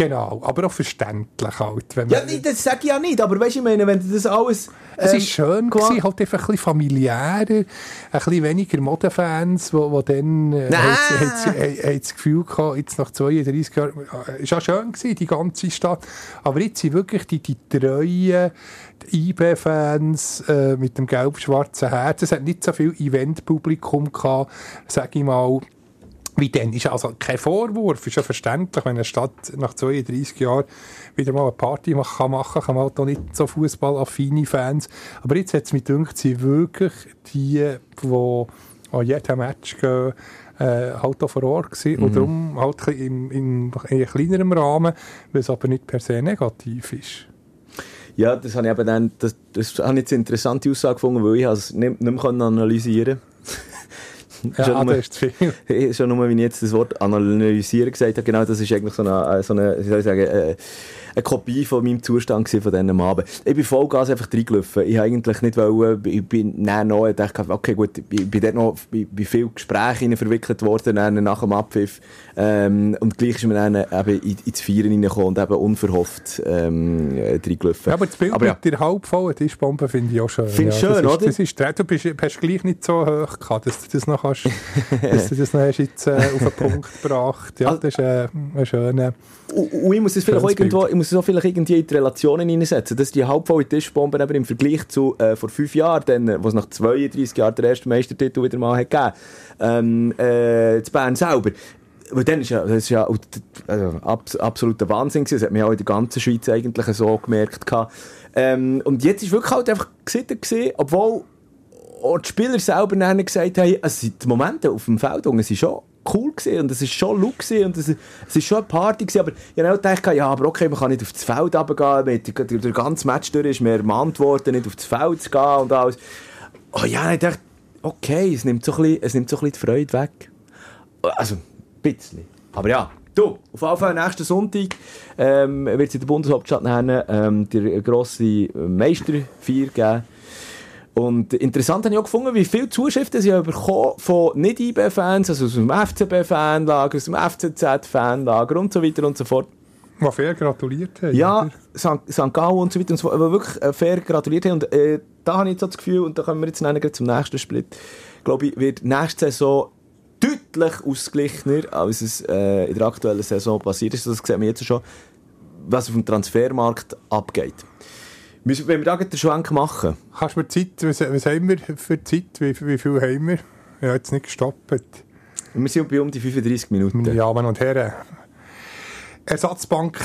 Genau, aber auch verständlich halt. Wenn Ja, das sage ich ja nicht, aber weißt du, ich meine, wenn du das alles... Es ähm, ist schön qua- gewesen, halt einfach ein bisschen familiärer, ein bisschen weniger Modefans, wo, wo dann äh, haben das Gefühl gehabt, jetzt nach 32 Jahren, äh, ist auch schön gewesen, die ganze Stadt, aber jetzt sind wirklich die, die treuen IB-Fans äh, mit dem gelb-schwarzen Herz, es hat nicht so viel Eventpublikum gehabt, sag ich mal, wie dann ist also kein Vorwurf, ist ja verständlich, wenn eine Stadt nach 32 Jahren wieder mal eine Party mach- kann machen kann, man halt auch nicht so fußballaffine Fans. Aber jetzt hat es mich gedacht, sie wirklich die, die an jedem Match gehen, äh, halt auch vor Ort gewesen. Und darum halt im, im, in kleinerem Rahmen, weil es aber nicht per se negativ ist. Ja, das habe ich eben dann... Das, das habe ich jetzt eine interessante Aussage gefunden, weil ich es nicht, nicht mehr analysieren konnte. Ja, Schon nur- ist viel. Schon nur, wie ich jetzt das Wort analysieren gesagt habe, genau, das ist eigentlich so eine, äh, so eine wie soll ich sagen, äh, eine Kopie von meinem Zustand von diesem Abend. Ich bin Vollgas einfach reingelaufen. Ich eigentlich nicht wollen, ich bin dann noch, ich dachte, okay, gut, ich bin dort noch bei, vielen Gesprächen verwickelt worden, dann nach dem Abpfiff, ähm, und gleich ist mir dann eben in, ins Feiern reingekommen und eben unverhofft, ähm, äh, reingelaufen. Ja, aber das Bild Aber ja. mit der halbvollen Tischbombe finde ich auch schön. Findest ja, schön, ist, oder? Das ist, du bist, hast gleich nicht so hoch gehabt, dass du das noch, kannst, dass du das noch hast jetzt, äh, auf den Punkt gebracht Ja, Also- das ist äh, ein schöner... Und, ich muss es vielleicht irgendwo, ich muss es auch vielleicht irgendwie in die Relationen hineinsetzen, dass die halbvolle Tischbombe eben im Vergleich zu äh, vor fünf Jahren, dann, äh, wo es nach 32 Jahren der erste Meistertitel wieder mal hat gegeben, ähm, äh, zu Bern selber, weil dann ist ja, das ist ja also, abs absoluter Wahnsinn gewesen. Das hat man ja auch in der ganzen Schweiz eigentlich so gemerkt gehabt. Ähm, und jetzt ist wirklich halt einfach gesehen, obwohl auch die Spieler selber dann gesagt haben, also die Momente auf dem Feld, es sind schon cool gewesen und es ist schon Look und es, ist schon eine Party gewesen, aber ich habe auch gedacht, ja, aber okay, man kann nicht auf das Feld runtergehen, der, der ganze Match durch ist mir ermahnt worden, nicht das Feld zu gehen und alles. Oh ja, ich dachte, okay, es nimmt so ein bisschen, es nimmt so ein bisschen die Freude weg. Also, ein bisschen. Aber ja, du, auf jeden Fall nächsten Sonntag ähm, wird es in der Bundeshauptstadt nachher, ähm, die grosse Meisterfeier geben. Und interessant habe ich auch gefunden, wie viele Zuschriften sie bekommen von Nicht-IB-Fans, also aus dem FCB-Fanlager, aus dem FCZ-Fanlager und so weiter und so fort. Was fair gratuliert haben. Ja, St. Gallen und so weiter und so fort, aber wirklich äh, fair gratuliert haben. Und äh, da habe ich jetzt das Gefühl, und da kommen wir jetzt zum nächsten Split, glaube ich, wird nächste Saison deutlich ausgeglichener, als es äh, in der aktuellen Saison passiert ist. Das sehen wir jetzt schon, was auf dem Transfermarkt abgeht. Müssen, wenn wir da den Schwenk machen? Kannst du mir Zeit, was, was haben wir für Zeit, wie, wie viel haben wir? Ich habe jetzt nicht gestoppt. Wir sind bei um die 35 Minuten. Ja, Damen und Herren. Ersatzbank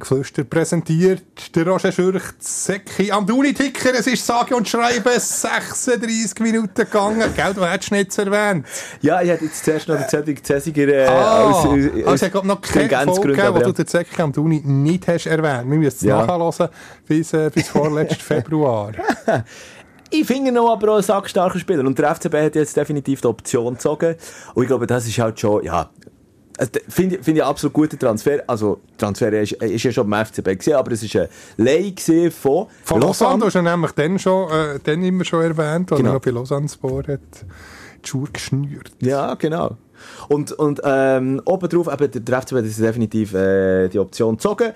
Geflüster präsentiert der Roger Schürch Säcki am Duni-Ticker. Es ist sage und schreibe 36 Minuten gegangen. Gell, du hättest nicht erwähnt. Ja, ich hätte jetzt zuerst noch den Cedric Zesiger äh, ah, als, als, also ich habe noch keine Folge gegeben, wo du den Säcki am Duni nicht hast erwähnt. Wir müssen es ja. nachhören bis, äh, bis vorletzten Februar. Ich finde noch aber auch einen sackstarken Spieler. Und der FCB hat jetzt definitiv die Option gezogen. Und ich glaube, das ist halt schon, ja, also, Finde find ich absolut guter Transfer. Also, Transfer ist, ist ja schon beim FCB gewesen, aber es war ein Leih von, von Lausanne. Du hast ja nämlich dann, schon, äh, dann immer schon erwähnt, als genau. er noch bei Lausanne Sport hat die Schuhe geschnürt. Ja, genau. Und, und ähm, obendrauf, eben, der FCB hat definitiv äh, die Option gezogen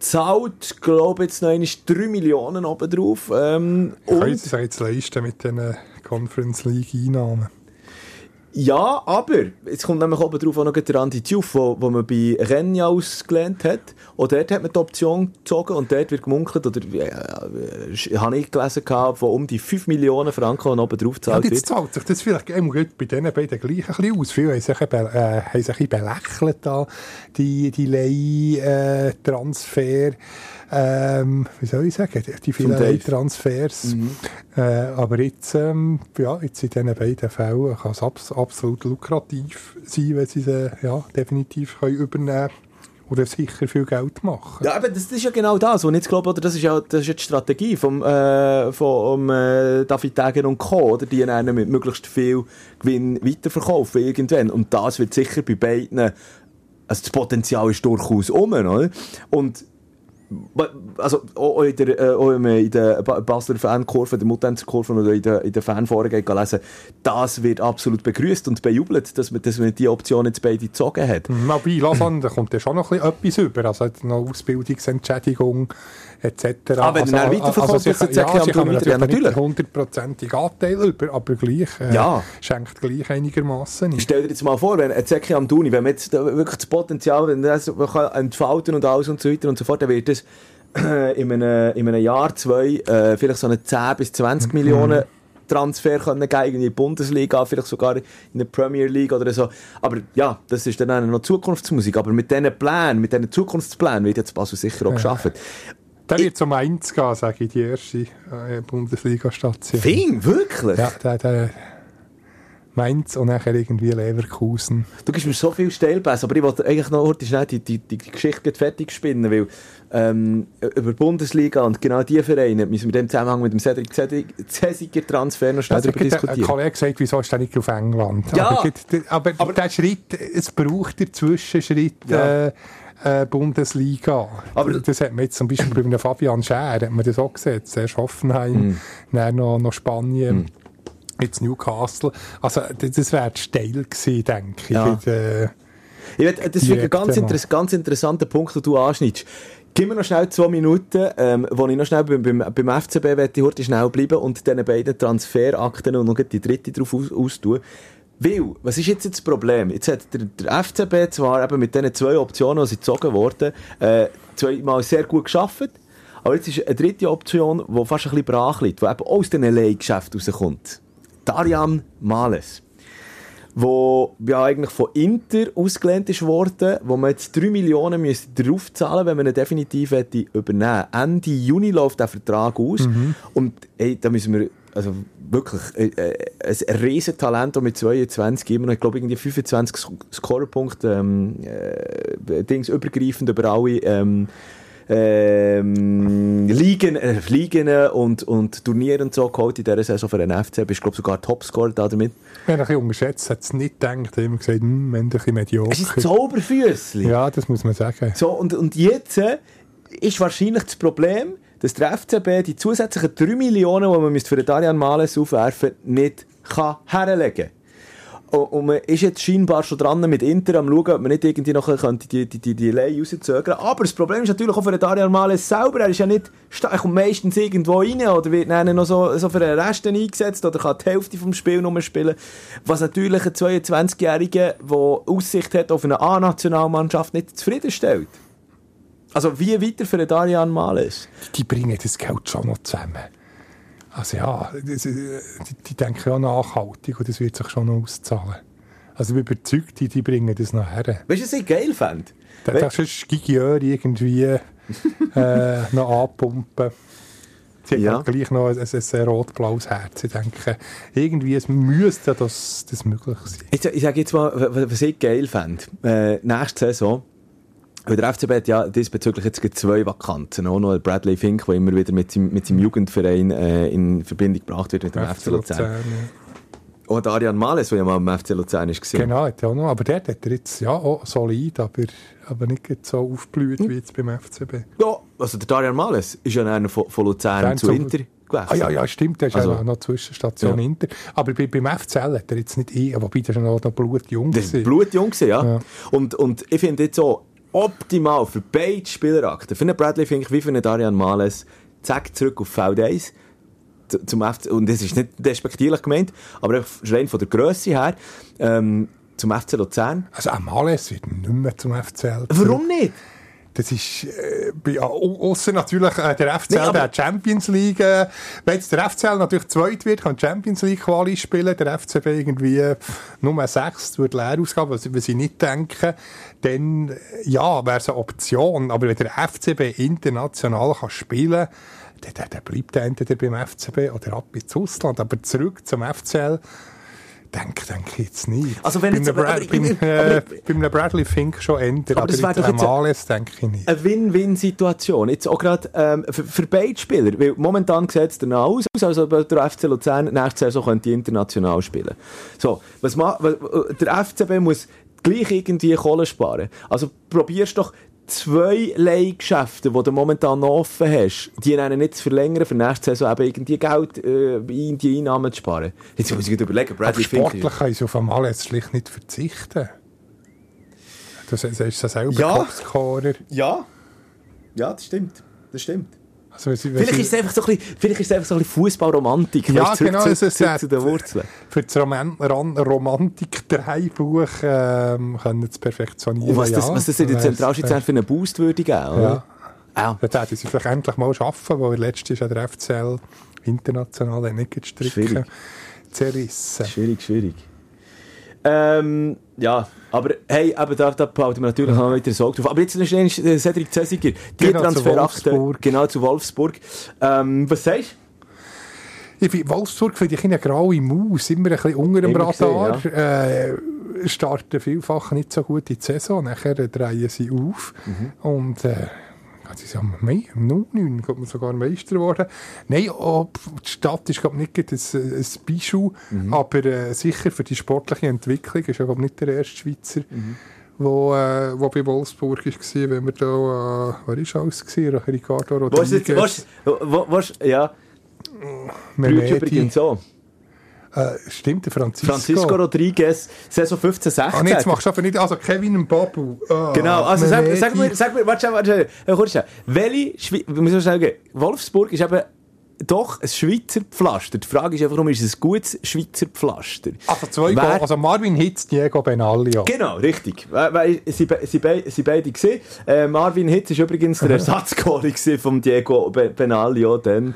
zahlt, glaube ich, jetzt noch einmal 3 Millionen obendrauf. Ähm, ich kann jetzt, jetzt leisten mit diesen Conference League Einnahmen. Ja, aber jetzt kommt nämlich oben drauf auch noch der Andi Tjuf, wo, wo man bei Renja ausgelernt hat. Und dort hat man die Option gezogen und dort wird gemunkelt, oder äh, habe ich gelesen, gehabt, von um die 5 Millionen Franken, oben drauf gezahlt ja, wird. zahlt sich das vielleicht bei denen beiden gleich ein bisschen aus. Viele haben sich, äh, haben sich ein bisschen belächelt, da, die, die Leih-Transfer. Äh, ähm, wie soll ich sagen, die vielen Transfers. Mhm. Äh, aber jetzt, ähm, ja, jetzt in diesen beiden Fällen kann es abs absolut lukrativ sein, wenn sie sie ja, definitiv können übernehmen können oder sicher viel Geld machen. Ja, aber das, ist ja genau das, ich jetzt glaube, oder das ist ja, das ist ja die Strategie vom, äh, vom äh, David Degen und Co., oder die einen mit möglichst viel Gewinn weiterverkaufen irgendwann. Und das wird sicher bei beiden, also das Potenzial ist durchaus um, oder? Und also auch in der, äh, auch in der Basler Fankurve, der Mutanzkurve oder in der, in der Fanforen lesen, das wird absolut begrüßt und bejubelt, dass man, dass man die Option jetzt beide gezogen hat. Mhm, aber bei Lausanne da kommt ja schon noch etwas über, also noch Ausbildungsentschädigung etc. Ah, wenn also, er weiterverkauft, also, also, ja, ja, kann wieder, ja, natürlich. hundertprozentig Anteil über, aber gleich, äh, ja. schenkt gleich einigermaßen. Stell dir jetzt mal vor, wenn ein Zeki am Duni, wenn man jetzt wirklich das Potenzial, wenn das entfalten und alles und so weiter und so fort, dann wird es in, einem, in einem Jahr, zwei, äh, vielleicht so eine 10 bis 20 mhm. Millionen Transfer können gehen, in die Bundesliga, vielleicht sogar in der Premier League oder so. Aber ja, das ist dann noch Zukunftsmusik. Aber mit diesen Plänen, mit diesen Zukunftsplänen wird jetzt Basel sicher auch ja. geschaffen. Der wird zum Eins gehen, sage ich, die erste äh, Bundesliga-Station. Fing, wirklich? Ja, der, der Mainz und nachher irgendwie Leverkusen. Du gibst mir so viel Stellpass, aber ich wollte eigentlich noch heute schnell die, die, die Geschichte fertig spinnen, weil ähm, über die Bundesliga und genau diese Vereine müssen wir in dem Zusammenhang mit dem Cedric Cesiger Transfer noch schnell darüber diskutieren. Ein Kollege sagt, wieso ist der nicht auf England? Ja, aber, aber, aber der Schritt, es braucht den Zwischenschritt ja. äh, äh, Bundesliga. Aber das hat man jetzt zum Beispiel bei Fabian Schär, hat man das auch gesehen, zuerst Hoffenheim, mm. dann noch, noch Spanien. Mm jetzt Newcastle. Also, das wäre steil gewesen, denke ich. Ja. Der, ich weiß, das ist ein ganz, inter ganz interessanter Punkt, den du anschneidest. Gib mir noch schnell zwei Minuten, ähm, wo ich noch schnell beim, beim, beim FCB ich heute schnell bleiben und diese beiden Transferakten und noch die dritte drauf aus, austun. Weil, was ist jetzt das Problem? Jetzt hat der, der FCB zwar eben mit diesen zwei Optionen, die sie gezogen wurden, äh, zweimal sehr gut geschafft, aber jetzt ist eine dritte Option, die fast ein bisschen brach liegt, die eben aus diesen Leihgeschäften rauskommt. Darian Males. wo ja eigentlich von Inter ausgelehnt ist worden, wo man jetzt 3 Millionen müsste draufzahlen wenn man ihn definitiv hätte übernehmen Ende Juni läuft der Vertrag aus und ey, da müssen wir also wirklich äh, äh, ein riesen Talent mit 22 immer noch, ich glaube irgendwie 25 Sk- Scorerpunkte ähm, äh, Dings übergreifend über alle ähm, ähm, Ligen, äh, Ligen und, und Turniere und so geholt in dieser Saison für den FC. Bist, glaube sogar Topscorer da damit. Wenn er ein bisschen unterschätzt, hat es nicht gedacht, immer gesagt, hm, wenn ein bisschen Es ist. Zauberfüssli. Ja, das muss man sagen. So, und, und jetzt äh, ist wahrscheinlich das Problem, dass der FCB die zusätzlichen 3 Millionen, die man müsste für den Darian Males aufwerfen nicht kann herlegen und, und man ist jetzt scheinbar schon dran mit Inter am schauen, ob man nicht irgendwie noch könnte die, die, die, die Delay rauszögern Aber das Problem ist natürlich auch für den Darian Males selber, er ist ja nicht, er kommt meistens irgendwo rein oder wird dann noch so, so für den Rest eingesetzt oder kann die Hälfte vom Spiel nur spielen. Was natürlich ein 22-Jähriger, der Aussicht hat auf eine A-Nationalmannschaft, nicht zufriedenstellt. Also wie weiter für den Darian Males? Die bringen das Geld schon noch zusammen. Also ja, die, denken ja nachhaltig und das wird sich schon noch auszahlen. Also ich bin überzeugt, die, die bringen das noch her. Weißt du, was ich geil fände? Da darfst du Gigieur irgendwie äh, noch anpumpen. Sie Ja. hat gleich noch ein, ein, ein rot-blaues Herz. Ich denke, irgendwie es müsste das, das möglich sein. Ich, ich sage jetzt mal, was ich geil fände. Äh, nächste Saison, weil der FCB hat ja diesbezüglich jetzt zwei Vakanzen. Auch noch Bradley Fink, der immer wieder mit seinem, mit seinem Jugendverein äh, in Verbindung gebracht wird mit dem FC Luzern. ja. Auch der Arian Males, der ja mal im FC Luzern ist. gewesen. Genau, hat auch noch. Aber der hat er jetzt ja auch solid, aber, aber nicht so aufgeblüht Hm. wie jetzt beim FCB. Ja, also der Darian Males ist ja einer von, von Luzern Luzern zu Inter. Ah ja, ja, stimmt, der ist Also- ja noch Zwischenstation Ja. Inter. Aber bei, beim FCL hat er jetzt nicht eh, wobei der ist ja noch, noch blutjung. War blutjung, ja. Ja. Und, und ich finde jetzt so optimal für beide Spielerakten, für einen Bradley Fink wie für einen Darian Males, zack, zurück auf Feld 1 zu- zum FC, und das ist nicht despektierlich gemeint, aber rein von der Grösse her, ähm, zum FC Luzern. Also Males wird nicht mehr zum FCL. Warum nicht? Das ist, äh, bei- au- ausser natürlich äh, der FCL, Nee, der Champions League. Äh, wenn jetzt der FCL natürlich zweit wird, kann Champions League Quali spielen, der FCB irgendwie äh, Nummer 6 wird leer ausgehen, was, was ich nicht denke, dann, ja, wäre es eine Option. Aber wenn der FCB international kann spielen kann, dann, dann, bleibt er entweder beim FCB oder ab ins Ausland. Aber zurück zum FCL, denke, denke ich jetzt nicht. Also wenn bei, einem aber- äh, Bradley Fink schon ändern, Aber aber, das wäre doch jetzt Males denke ich nicht. Eine Win-Win-Situation. Jetzt auch gerade ähm, für, für beide Spieler. Weil momentan sieht es danach aus, als ob der FC Luzern nächste Saison könnte international spielen So, was ma, der FCB muss gleich irgendwie Kohle sparen. Also probierst doch zwei Leihgeschäfte, die du momentan noch offen hast, die einen nicht zu verlängern, für nächste Saison eben irgendwie Geld äh, in die Einnahmen zu sparen. Jetzt muss ich überlegen, Aber Bradley Fink. sportlich kann ich auf einmal jetzt schlicht nicht verzichten. Du sagst sagst ja selber Ja. Topscorer. Ja. Ja, das stimmt. Das stimmt. Also, wenn Vielleicht ist es einfach so ein bisschen, vielleicht ist es einfach so ein bisschen Fußballromantik. Ja, weißt genau, zu, es ist zu den Wurzeln. für das Roman Ron Romantik der Heimbuch ähm, können zu perfektionieren. Und was das, ja, was das in der Zentralschweiz für einen Boost würde geben, oder? Ja. Das hätten sie vielleicht endlich mal schaffen, weil letztes ist ja der FCL international nicht gestrickt Schwierig. zerrissen. Schwierig, schwierig. Ähm, ja, aber hey, aber da, da behalten wir natürlich noch wieder Sorge drauf. Aber jetzt ist äh, Cedric Zesiger, die Genau, Transferakte, genau zu Wolfsburg. Ähm, was sagst Ich finde, Wolfsburg finde ich eine graue Maus, immer ein bisschen unter dem Radar. gesehen, äh, starten vielfach nicht so gut in die Saison, nachher drehen sie auf. Mhm. Und äh, sie sind am Mai, am 9. kommt man sogar Meister geworden. Nein, oh, die Stadt ist glaube nicht ein, ein Bijou, Mhm. aber äh, sicher für die sportliche Entwicklung ist ja glaube nicht der erste Schweizer, Mhm. wo, äh, wo bei Wolfsburg war, wenn wir da, äh, wer ist alles gewesen? Ricardo jetzt, Rodriguez, was, was, was, ja, Mehmeti. übrigens so. Äh, stimmt, der Francisco. Francisco Rodriguez, Saison 15, 16. Ah, jetzt machst du aber nicht, also Kevin und Babu. Ah, Genau, also sag, sag mir, sag mir, warte, schnell, warte, schnell, äh, kurz schnell. Welche, Schwe wir müssen schnell gehen. Doch ein Schweizer Pflaster. Die Frage ist einfach, warum ist es ein gutes Schweizer Pflaster? Also zwei Wer- also Marvin Hitz, Diego Benaglio. Genau, richtig. Sie, be- sie, be- sie beide gesehen. Äh, Marvin Hitz ist übrigens der Ersatzgoalie gewesen von Diego Be Benaglio. Dann.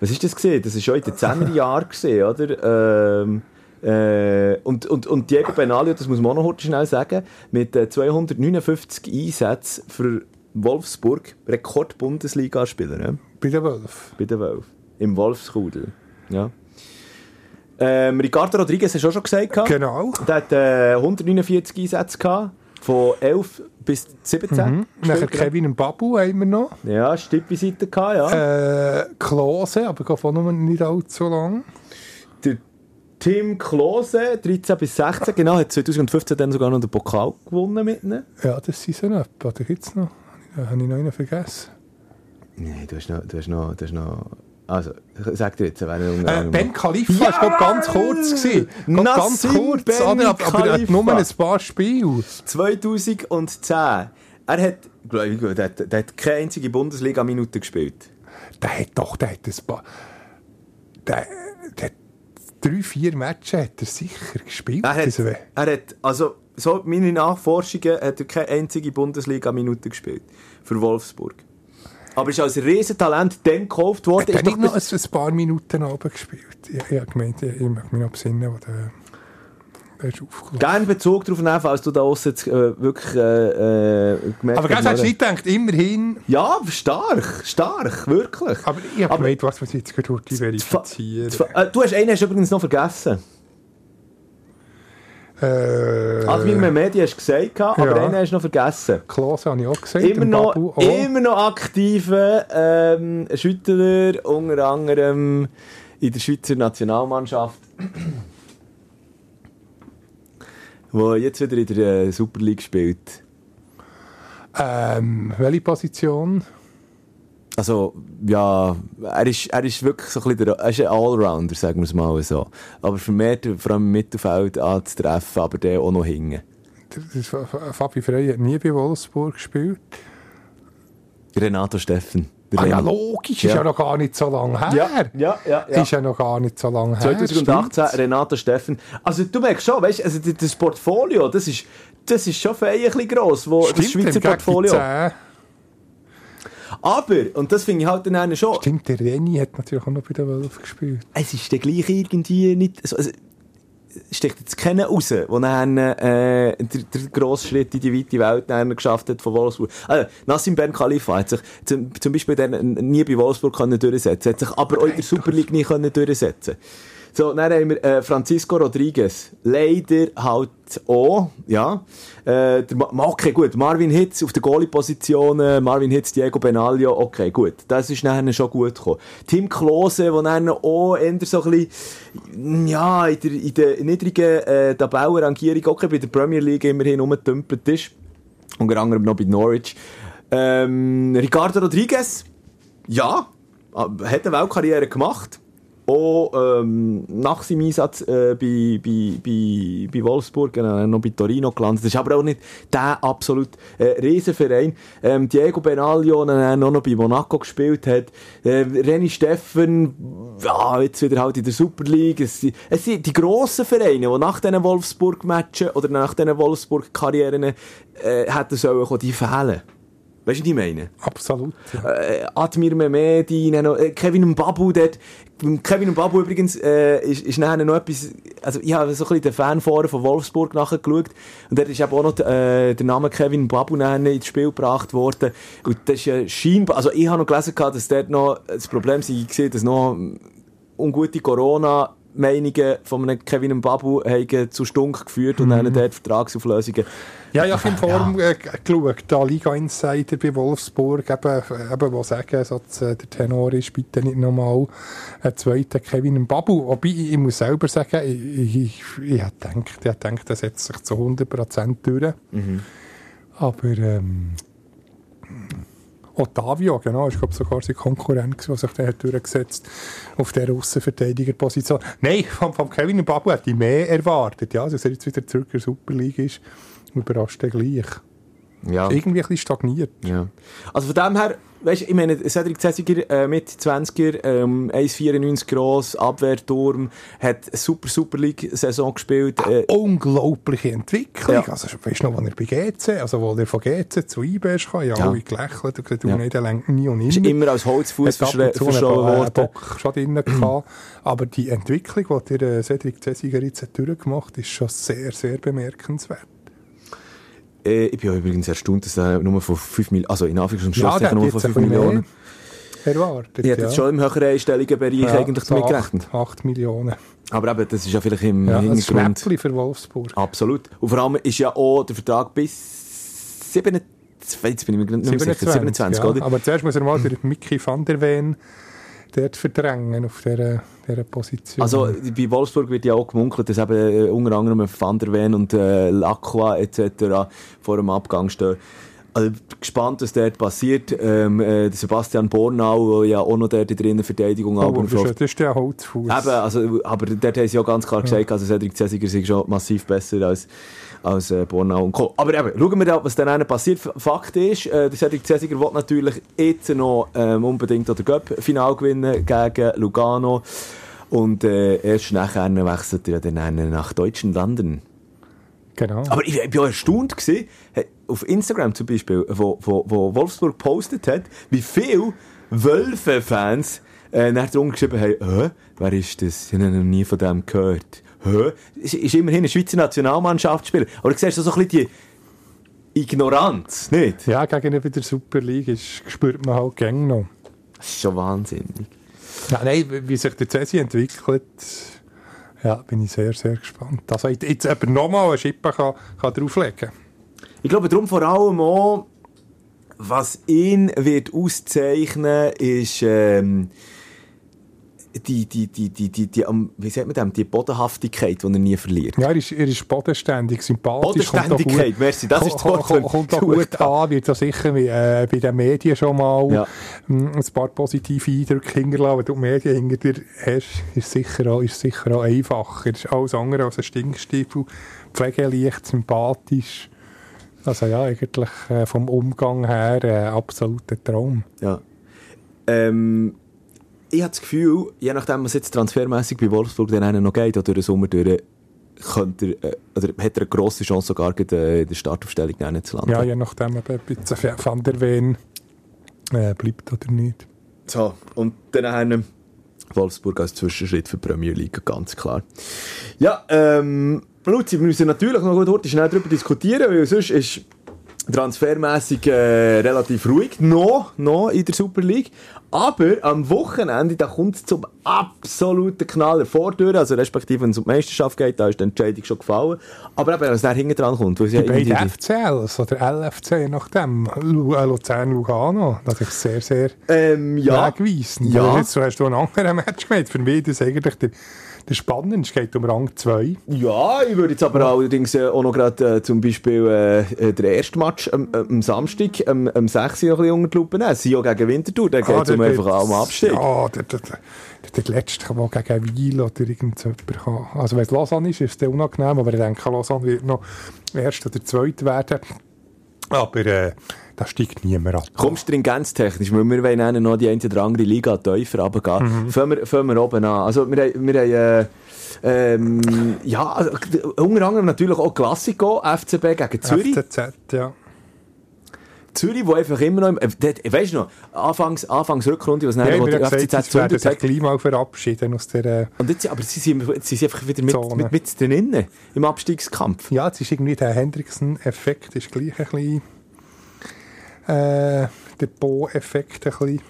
Was ist das gesehen? Das ist schon in den 10er Jahren gesehen, oder? Ähm, Äh, und, und, und Diego Benalio, das muss man auch noch schnell sagen, mit äh, 259 Einsätzen für Wolfsburg, Rekord-Bundesligaspieler. Ne? Bei den Wölfen. Bei den Wölfen. Im Wolfskudel. Ja. Ähm, Ricardo Rodriguez hast du auch schon gesagt. Genau. Der hat äh, 149 Einsätze gehabt, von 11 bis 17. Mhm. Nachher. Kevin Babu haben wir noch. Ja, Stippi-Seite gehabt, ja. Äh, Klose, aber geht auch noch nicht allzu lang. Der Tim Klose, 13 bis 16, genau, hat 2015 dann sogar noch den Pokal gewonnen mit ihnen. Ja, das sind so noch. Oder gibt es noch? Da habe ich noch einen vergessen. Nein, du hast noch, du hast noch, du hast noch, also, sag dir jetzt, wer unter Äh, anderem- ben Khalifa war glaub, ganz kurz. Gewesen. Ganz kurz, Ben aber, aber er hat nur ein paar Spiele. 2010. Er hat, glaub ich, der, hat- der hat keine einzige Bundesliga-Minute gespielt. Der hat doch, der hat ein paar... Der, der hat drei, vier Matches hat er sicher gespielt. Er hat, Also, er hat, also, so meine Nachforschungen, hat er keine einzige Bundesliga-Minute gespielt. Für Wolfsburg. Aber ist als Riesentalent dann gekauft worden. hat er doch nicht noch bis- ein, paar Minuten oben gespielt? Ich, ich habe gemeint, ich, ich mag mich noch besinnen, wo der. Gerne Bezug darauf nehmen, falls du da aussen äh, wirklich äh, äh, gemerkt Aber ganz hast, du nicht gedacht, immerhin... Ja, stark, stark, wirklich. Aber ich habe gemeint, was man jetzt gerade verifizieren. Äh, du hast einen hast übrigens noch vergessen. Äh, Admir Mehmedi hast du gesagt, aber ja. einen hast du noch vergessen. Klose habe ich auch gesagt. Immer noch, Babu auch. immer noch aktive ähm, Schüttler, unter anderem in der Schweizer Nationalmannschaft. wo jetzt wieder in der äh, Super League spielt. Ähm, welche Position? Also, ja, er ist, er ist wirklich so ein bisschen der, er ist ein Allrounder, sagen wir es mal so. Aber vermehrt, vor allem im Mittelfeld anzutreffen, aber der auch noch hingen. Das ist, Fabi Frey hat nie bei Wolfsburg gespielt. Renato Steffen. Ah ja, logisch, Ja. ist ja noch gar nicht so lange her. Ja, ja, ja. ja. Ist ja noch gar nicht so lange her. 2018 stimmt's? Renato Steffen. Also du merkst schon, weißt, also das Portfolio, das ist, das ist schon fein ein bisschen gross, wo, das Stimmt, Schweizer im Gegen Portfolio. 10. Aber, und das finde ich halt dann einer schon, Stimmt, der Reni hat natürlich auch noch bei den Wölfen gespielt. es ist dann gleich irgendwie nicht, also, also es sticht jetzt keiner raus, der dann äh, der, der grosse Schritt in die weite Welt dann geschafft hat von Wolfsburg. Also, Nassim Ben Khalifa hat sich zum, zum Beispiel dann nie bei Wolfsburg können durchsetzen, hat sich aber auch in der Super League nie können durchsetzen. So, dann haben wir äh, Francisco Rodriguez. Leider halt auch, ja. Äh, okay, gut. Marvin Hitz auf der Goalie-Position, äh, Marvin Hitz, Diego Benaglio, okay, gut. Das ist nachher schon gut gekommen. Tim Klose, der dann auch eher so ein bisschen, ja, in der, in der niedrigen äh, Tabellenrangierung, okay, bei der Premier League immerhin rumgetümpelt ist. Unter anderem noch bei Norwich. Ähm, Ricardo Rodriguez, ja, äh, hat eine Weltkarriere gemacht. Auch ähm, nach seinem Einsatz äh, bei, bei, bei, bei Wolfsburg, äh, noch bei Torino gelandet. Das ist aber auch nicht der absolut äh, Riesenverein. Ähm, Diego Benaglio, der auch noch bei Monaco gespielt hat. Äh, René Steffen, ja, jetzt wieder halt in der Super League. Es, sind- es sind die grossen Vereine, die nach diesen Wolfsburg-Matchen oder nach diesen Wolfsburg-Karrieren äh, hätten sollen, die fehlen. Weißt du, was ich meine? Absolut. Ja. äh, Admir Mehmedi, äh, Kevin Mbabu, dort, beim Kevin Mbabu übrigens, äh, ist, ist nachher noch etwas, also ich habe so ein bisschen den Fanforen von Wolfsburg nachgeschaut und dort ist eben auch noch äh, der Name Kevin Mbabu nachher ins Spiel gebracht worden und das ist ja scheinbar, also ich habe noch gelesen, dass dort noch das Problem sei, dass noch ungute Corona Meinungen von einem Kevin Mbabu haben zu Stunk geführt und dann dort Vertragsauflösungen Ja, ja, ich habe im Forum äh, geschaut, da Liga Insider bei Wolfsburg, eben, eben wo sagen, so, äh, der Tenor ist, bitte nicht nochmal einen zweiten Kevin Babu. Wobei, ich, muss selber sagen, ich, ich, ich habe gedacht, ich habe gedacht, das setzt sich zu 100% durch. Aber, ähm, Ottavio, genau, ist glaube sogar sein Konkurrent, der sich dann hat durchgesetzt auf der Russenverteidigerposition. Nein, vom, vom Kevin Babu hätte ich mehr erwartet, ja, dass er jetzt wieder zurück in der Super League ist. Überrascht er gleich. ja. Irgendwie ein bisschen stagniert. Ja. Also von dem her, weißt, ich meine, Cedric Zessiger, äh, mit 20er, ähm, 1,94 gross, Abwehrturm, hat eine super Super League-Saison gespielt. Äh, Unglaubliche Entwicklung. Ja. Also, weißt du noch, als er bei GC, also, wo er von GC zu IB ist, ja, Ja. alle gelächelt und gesagt, du, Ja. nee, der lenkt nie und ist immer. immer als Holzfuß verschoben worden. Bock schon drin gehabt. Aber die Entwicklung, die der äh, Cedric Zessiger jetzt durchgemacht hat, ist schon sehr, sehr bemerkenswert. Äh, ich bin ja übrigens erstaunt, dass er nur von 5 Millionen, also in Anführungs- und Ja, der Schlusszeichen hat nur von ein 5 bisschen Millionen. erwartet. Ich hätte ja. jetzt schon im höheren einstelligen Bereich Ja, eigentlich so damit gerechnet. 8 Millionen. Aber eben, das ist ja vielleicht im Ja, ein Hintergrund. Schnäppchen für Wolfsburg. Absolut. Und vor allem ist ja auch der Vertrag bis 27, jetzt bin ich mir nicht mehr sicher, 27, ja. oder? Aber zuerst muss er mal den Mickey van der Ven dort verdrängen auf dieser, dieser Position. Also bei Wolfsburg wird ja auch gemunkelt, dass eben äh, unter anderem Van der Ven und äh, Lacroix etc. vor dem Abgang stehen. Also, gespannt, was dort passiert. Ähm, äh, Sebastian Bornau, der ja auch noch dort in der Innenverteidigung oh, aber das, ist, das ist der Holzfuß. Eben, also, aber dort haben sie ja ganz klar gesagt, also Cedric Cesiger sei schon massiv besser als, als äh, Bornau und Co. Aber eben, schauen wir da, was dann passiert. Fakt ist, äh, der Cedric Cesiger will natürlich jetzt noch ähm, unbedingt das Cup-Final gewinnen gegen Lugano. Und äh, erst nachher wechselt er dann nach deutschen Landen. Genau. Aber ich, ich war erstaunt gewesen, äh, auf Instagram zum Beispiel, wo, wo, wo Wolfsburg gepostet hat, wie viele Wölfe-Fans äh, nachher geschrieben haben, Hä? wer ist das? Ich habe noch nie von dem gehört. Hä? Ist, ist immerhin ein Schweizer Nationalmannschaftsspieler. Aber du siehst so ein bisschen die Ignoranz, nicht? ja, gegenüber der Super League spürt man halt gäng noch. Das ist schon wahnsinnig. Ja, nein, wie sich der Cesi entwickelt, ja, bin ich sehr, sehr gespannt. Also jetzt jetzt jemand nochmal eine Schippe kann, kann drauflegen. Ich glaube darum vor allem auch, was ihn wird auszeichnen, ist ähm, die, die, die, die, die, die, wie sagt man dem, die Bodenhaftigkeit, die er nie verliert. Ja, er ist, er ist bodenständig, sympathisch. Bodenständigkeit, merci, das ist das Wort, kommt, kommt auch gut an, wird so sicher wie, äh, bei den Medien schon mal Ja. mh, ein paar positive Eindrücke hinterlassen. Wenn du die Medien hinter dir hast, ist sicher auch, ist sicher auch einfacher. ist alles andere als ein Stinkstiefel. Pflegeleicht, sympathisch. Also ja, eigentlich äh, vom Umgang her äh, absoluter Traum. Ja. Ähm, ich habe das Gefühl, je nachdem, was jetzt transfermässig bei Wolfsburg dann einen noch geht, oder den Sommer durch, könnte er, äh, oder hat er eine grosse Chance, sogar äh, in der Startaufstellung zu landen. Ja, je nachdem, ob ein bisschen Van der Ven äh, bleibt oder nicht. So, und dann haben Wolfsburg als Zwischenschritt für die Premier League, ganz klar. Ja, ähm, Luzi, wir müssen natürlich noch heute schnell darüber diskutieren, weil sonst ist transfermässig äh, relativ ruhig, noch, noch in der Super League. Aber am Wochenende, da kommt es zum absoluten Knaller vor die Tür, also respektive wenn es um die Meisterschaft geht, da ist die Entscheidung schon gefallen. Aber eben, was da hinten dran kommt, weil es ja Die beiden FCLs oder LFC, je nachdem. Äh, Luzern Lugano. Das ist sehr, sehr ähm, ja, wegweisend. Ja. Ja. Jetzt hast du einen anderen Match gemeint. Für mich ist das eigentlich der, der spannendste. Es geht um Rang 2. Ja, ich würde jetzt aber allerdings äh, auch noch gerade äh, zum Beispiel äh, äh, den ersten Match am, äh, am Samstag, am, am 6. noch ein bisschen unter die Lupe nehmen. Sio gegen Winterthur, da geht es um einfach auch um Abstieg. Ja, der, der, der, der letzte, der gegen Weil oder irgendjemand kann. Also wenn es Lausanne ist, ist es dann unangenehm, aber ich denke, Lausanne wird noch erst oder zweit werden. Aber äh, da steigt niemand ab. Komm, stringenztechnisch, weil wir wollen noch die eine oder andere Liga tiefer runtergehen. Mhm. Fangen, wir, fangen wir oben an. Also wir, haben- wir haben... Äh, ähm, ja, also, unter anderem natürlich auch Klassiko, FCB gegen Zürich. FCZ, ja. Zürich, wo einfach immer noch... Im, äh, weisst du noch, anfangs, anfangs Rückrunde, was Ja, nachher ich wo gesagt, FCZ gezündet sich hat. gleich mal verabschieden aus der... Und jetzt, aber sie sind, sie sind einfach wieder mit, Zone. mit, mit drinnen im Abstiegskampf. Ja, jetzt ist irgendwie der Hendrickson-Effekt ist gleich ein bisschen äh, der Bo-Effekt ein bisschen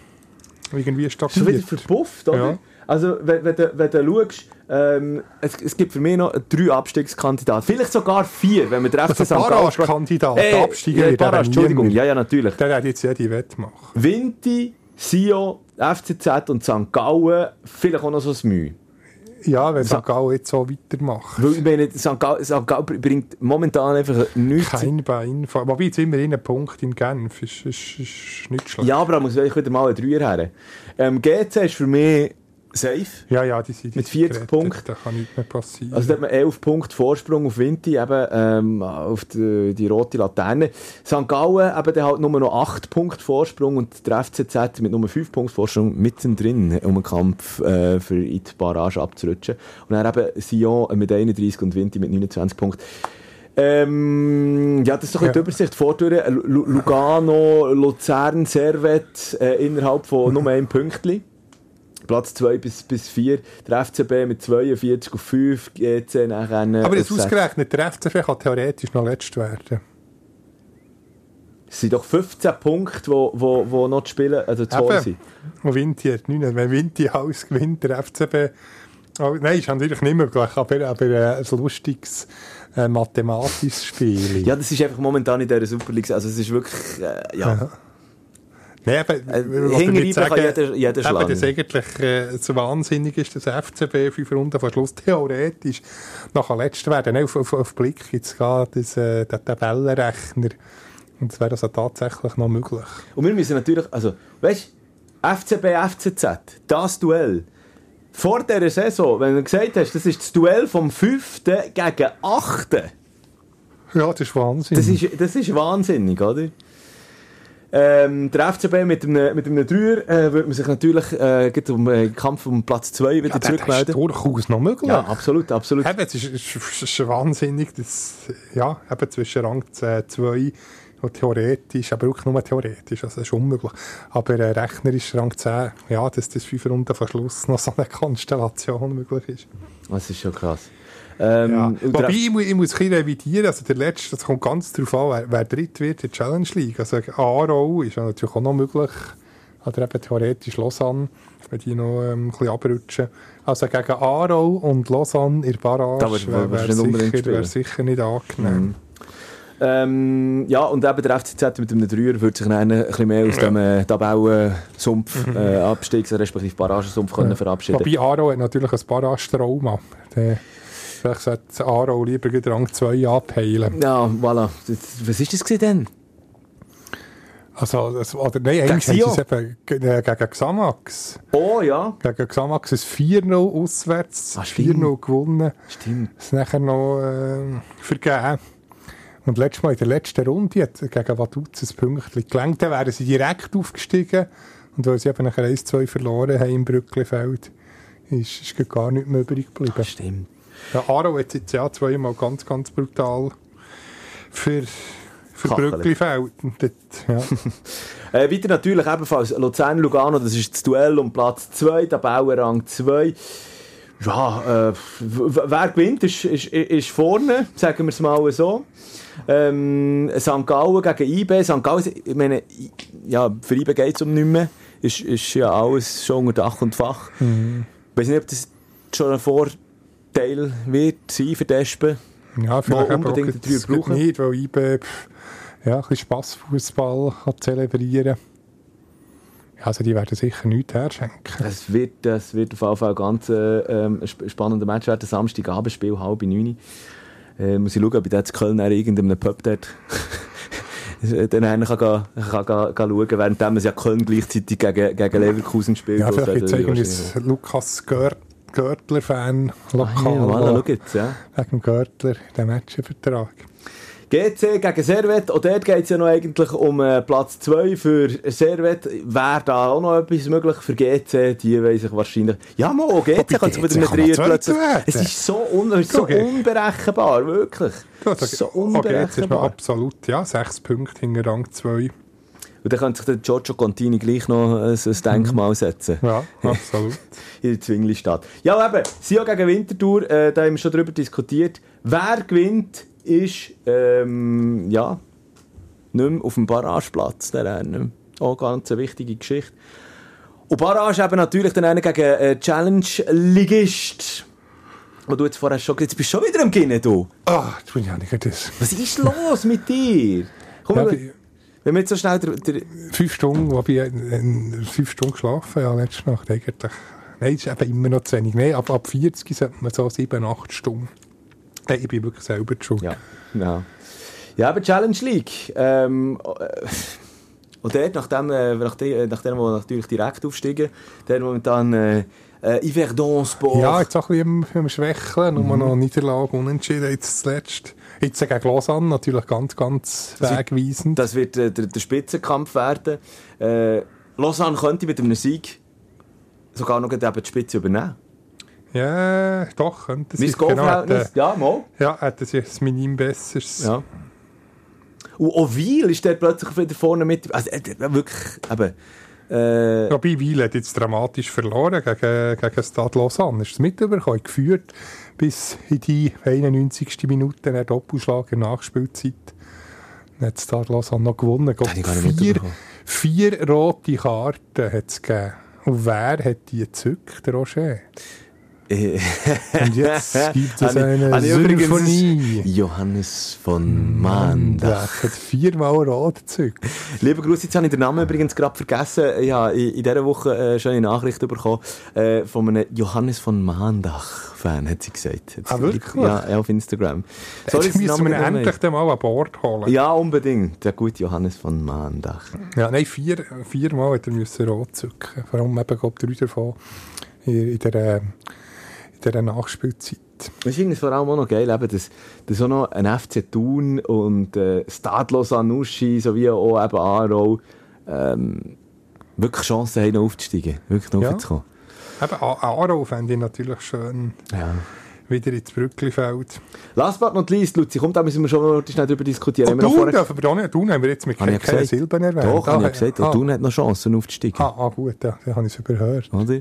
irgendwie Schon wieder stagniert. verbufft, oder? Ja. Also, wenn, wenn, du, wenn du schaust, ähm, es, es gibt für mich noch drei Abstiegskandidaten. Vielleicht sogar vier, wenn wir den FC Also St. Gallen... Barrage-Kandidat, Äh, Absteiger ja, wird Barrage, Entschuldigung. Ja, ja, natürlich. Der hat jetzt jede Wette machen. Vinti, Sio, FCZ und St. Gallen, vielleicht auch noch so ein Mühe. Ja, wenn St. Gallen jetzt so weitermacht. Weil ich meine, St. Gallen, St. Gallen bringt momentan einfach nichts... Kein Bein. Wobei jetzt immerhin ein Punkt in Genf ist, ist, ist nicht schlecht. Ja, aber da muss ich wieder mal ein Dreier her. Ähm, GC ist für mich safe. Ja, ja, die sind Mit sind 40 gerettet. Punkten. Da kann nichts mehr passieren. Also da hat man 11 Punkte Vorsprung auf Vinti, eben ähm, auf die, die rote Laterne. St. Gallen eben dann halt nur noch 8 Punkte Vorsprung und der FCZ mit nur 5 Punkten Vorsprung mittendrin um den Kampf äh, für in die Barrage abzurutschen. Und dann eben Sion mit 31 und Vinti mit 29 Punkten. Ähm, ja, das ist doch Ja. die Übersicht. Vortüren Lu- Lu- Lugano, Luzern, Servet äh, innerhalb von nur einem Pünktchen. Platz 2 bis, bis 4. Der FCB mit 42 auf 5, GC nachher äh, Aber jetzt ausgerechnet, der FCB kann theoretisch noch letzt werden. Es sind doch 15 Punkte, wo, wo, wo noch zu spielen, also zu holen sind. Und Vinti hat 9. Wenn Vinti alles gewinnt, der FCB... Oh, nein, ist natürlich nicht möglich, aber, aber äh, ein lustiges äh, mathematisches Spiel. Ja, das ist einfach momentan in dieser Super League. Also es ist wirklich, äh, ja. Nein, aber, Äh, ich hinterreiben damit kann jeder- schlagen. dass eigentlich äh, so wahnsinnig ist, dass FCB fünf Runden vor Schluss theoretisch nachher letzt werden. Auf, auf, auf Blick gibt es gerade das, äh, den Tabellenrechner. Und das wäre also tatsächlich noch möglich. Und wir müssen natürlich, also, weißt du, FCB, FCZ, das Duell. Vor dieser Saison, wenn du gesagt hast, das ist das Duell vom 5. gegen 8. Ja, das ist Wahnsinn. Das ist, das ist wahnsinnig, oder? Ähm, der FCB mit einem, mit einem Dreier äh, würde man sich natürlich äh, um äh, Kampf um Platz 2 wieder ja, das ist zurückmelden. durchaus noch möglich. Ja, absolut, absolut. Eben, es ist, ist, ist wahnsinnig, dass, ja, eben zwischen Rang 2 und theoretisch, aber auch nur theoretisch, also das ist unmöglich. Aber äh, rechnerisch Rang 10, ja, dass das fünf Runden vor Schluss noch so eine Konstellation möglich ist. Das ist schon krass. Ähm, Ja. Wobei, ich, muss- ich muss ein bisschen revidieren, also der letzte, das kommt ganz darauf an, wer, wer dritt wird in der Challenge League. Also Aarau ist ja natürlich auch noch möglich, oder eben theoretisch Lausanne, wenn die noch ähm, ein bisschen abrutschen. Also gegen Aarau und Lausanne in der Barrage wäre wär sicher, wär sicher nicht angenehm. Ähm, ja, und eben der FCZ mit einem Dreier würde sich dann ein bisschen mehr aus dem äh, Tabellensumpf, äh, Abstiegs- respektive Barragensumpf können verabschieden. Wobei Aarau hat natürlich ein Barrage-Trauma. Vielleicht sollte Aarau lieber gleich Rang 2 abheilen. Ja, voilà. Was ist das denn? Also, das, oder, nein, eigentlich Sion? es eben äh, gegen Xamax. Oh ja, Gegen Xamax ist 4-0 auswärts, Ah, stimmt. 4-0 gewonnen. stimmt. Das nachher noch äh, vergeben. Und letztes Mal in der letzten Runde hat gegen Vaduz ein Pünktchen gelangt. Dann wären sie direkt aufgestiegen. Und weil sie eben nachher 1-2 verloren haben im Brücklifeld, ist, ist gar nicht mehr übrig geblieben. Stimmt. Ja, Aro hat jetzt ja zweimal ganz, ganz brutal für, für. Brücklifeld. Ja. Äh, weiter natürlich ebenfalls Luzern-Lugano, das ist das Duell um Platz 2, Tabellenrang 2. Ja, äh, wer gewinnt, ist, ist, ist vorne, sagen wir es mal so. Ähm, St. Gallen gegen IB. St. Gallen, ich meine, ja, für IB geht es um nichts mehr. Ist, ist ja alles schon unter Dach und Fach. Ich weiß nicht, ob das schon ein Vorteil wird sein für die Espen. ja, vielleicht unbedingt auch jetzt brauchen. nicht, weil IB ja, ein bisschen Spassfußball kann zelebrieren ja, Also die werden sicher nichts herschenken. Das wird, das wird auf jeden Fall ein ganz äh, ähm, sp- spannender Match werden. Samstagabendspiel, halb neun. Äh, muss ich schauen, ob ich dort in Köln in irgendeinem Pub dort dann kann, gehen- kann, kann, kann schauen, während man ja Köln gleichzeitig gegen, gegen Leverkusen spielt. Ja, vielleicht es wahrscheinlich- irgendwie Lukas Gör Görtler-Fan Ah, lokal, ja, voilà, jetzt, ja. wegen dem Görtler den Matchvertrag. GC gegen Servet, auch dort geht es ja noch eigentlich um äh, Platz 2 für Servet. Wäre da auch noch etwas möglich für GC? Die weiss ich wahrscheinlich... Ja, mal, GC Wobei kann sich GC wieder kann mit noch Dreier plötzlich... Es ist so, un es ist so Okay. unberechenbar, wirklich. Ja, da- so okay, jetzt ist unberechenbar. absolut, ja, sechs Punkte hinter Rang 2. Und dann könnte sich der Giorgio Contini gleich noch ein, ein Denkmal setzen. Ja, absolut. In der Zwingli-Stadt. Ja, eben, Sion gegen Winterthur, äh, da haben wir schon darüber diskutiert. Wer gewinnt, ist, ähm, ja, nicht mehr auf dem Barrageplatz, der Rennen. Auch ganz eine wichtige Geschichte. Und Barrage eben natürlich dann einen gegen äh, Challenge-Ligist. Wo du jetzt vorher schon, jetzt bist du schon wieder am Gehen, du. Ah, jetzt bin ich ja nicht das. Was ist los mit dir? Komm, Ja, wenn wir jetzt so schnell der, der, fünf Stunden, wo ich äh, äh, fünf Stunden geschlafen ja, letzte Nacht eigentlich. Nein, ist eben immer noch zu wenig. Nein, ab, ab 40 sollte man so sieben, acht Stunden. Nein, ich bin wirklich selber schuld. Ja, ja. Ja, aber Challenge League. Ähm, äh, und dort, nachdem, äh, nachdem, äh, nachdem wir natürlich direkt aufsteigen, der momentan äh, Äh, Yverdon Sport. Ja, jetzt auch ein bisschen im, im Schwächeln, nur noch Niederlage unentschieden, jetzt zuletzt. Jetzt gegen Lausanne natürlich ganz, ganz Das wird- wegweisend. Das wird äh, der, der Spitzenkampf werden. Äh, Lausanne könnte mit einem Sieg sogar noch eben die Spitze übernehmen. Ja, doch, könnte Mein sie. Genau, Goalverhältnis, hätte, ja, mal. ja, hätte sie ein Minim besseres. Ja. Und auch Weil ist der plötzlich wieder vorne mit. Also, äh, wirklich, eben. Äh, Wobei Weil hat jetzt dramatisch verloren gegen, gegen Stade Lausanne. Ist es mitbekommen, geführt bis in die 91. Minute, der Doppelschlag in der Nachspielzeit. Dann hat Stade Lausanne noch gewonnen. Nicht vier, vier rote Karten hat es gegeben. Und wer hat die gezückt, Roger? Äh, Und jetzt gibt es eine übrigens- Symphonie. Johannes von Mandach. Hat viermal rot gezückt. Liebe Grüße, jetzt habe ich den Namen übrigens gerade vergessen. Ich habe in, dieser Woche äh, schon eine Nachricht bekommen äh, von einem Johannes von Mandach-Fan, hat sie gesagt. Ah, wirklich? Ja, auf Instagram. Soll ich Jetzt den müssen wir endlich dann mal an Bord holen. Ja, unbedingt. Der gute Johannes von Mandach. Ja, nein, vier, viermal hat er müssen rot zücken. Allem eben, glaube drei davon in, in der, in der Nachspielzeit. Es vor allem auch noch geil, eben, dass, dass auch noch ein FC Thun und äh, Stadlos Anuschi sowie auch eben Aarau ähm, wirklich Chancen haben, noch aufzusteigen. Wirklich noch Ja. aufzukommen. Eben, A- Aarau fände ich natürlich schön, Ja. wieder ins Brücklifeld. Last but not least, Luzi, kommt, da müssen wir schon mal schnell darüber diskutieren. Noch Thun, dürfen wir da nicht. Thun haben wir jetzt mit Habe gesagt. Silben erwähnt. Doch, habe ich Ah, gesagt. ah, Auch Thun hat noch Chancen aufzusteigen. Ah, ah gut, ja, dann habe ich es überhört. Oder?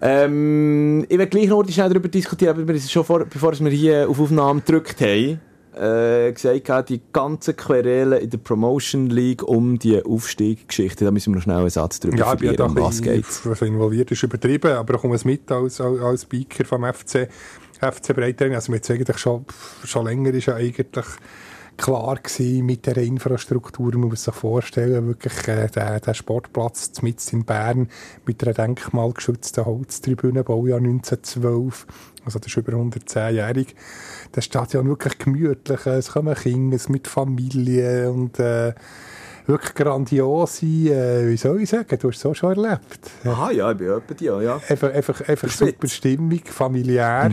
Ähm, ich werde gleich noch schnell darüber diskutieren, aber wir haben schon vor, bevor wir hier auf Aufnahme gedrückt haben, äh, gesagt, gehabt, die ganzen Querelen in der Promotion League um die Aufstiegsgeschichte, da müssen wir noch schnell einen Satz darüber Ja, ich bin ja verlieren, um was bisschen geht. also involviert, ist übertrieben, aber ich komme es mit als, als, als Speaker vom FC, FC Breitling. Also, mir jetzt eigentlich schon, schon länger ist ja eigentlich klar gewesen mit der Infrastruktur. Man muss sich vorstellen, wirklich, äh, der, der Sportplatz mitten in Bern mit einer denkmalgeschützten Holztribüne, Baujahr 1912. Also, das ist über 110-jährig. Das Stadion wirklich gemütlich. Es kommen Kinder mit Familie und, äh, wirklich grandiose, äh, wie soll ich sagen, du hast es auch schon erlebt. Aha, ja, ich bin etwa die, ja. Einfach, einfach, einfach super Stimmung, familiär.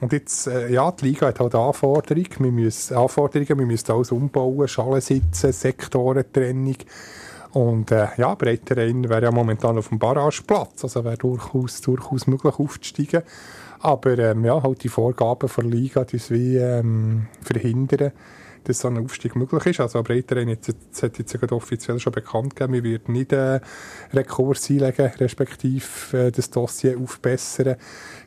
Und jetzt, äh, ja, die Liga hat halt Anforderungen. Wir müssen, Anforderungen, wir müssen alles umbauen, Schalen sitzen, Sektorentrennung. Und äh, ja, Breiterein wäre ja momentan auf dem Barrageplatz, also wäre durchaus, durchaus möglich aufzusteigen. Aber ähm, ja, halt die Vorgaben der Liga, die es wie ähm, verhindern, dass so ein Aufstieg möglich ist. Also Breiterein jetzt hat jetzt gerade offiziell schon bekannt gegeben, wir werden nicht äh, Rekurs einlegen, respektive äh, das Dossier aufbessern,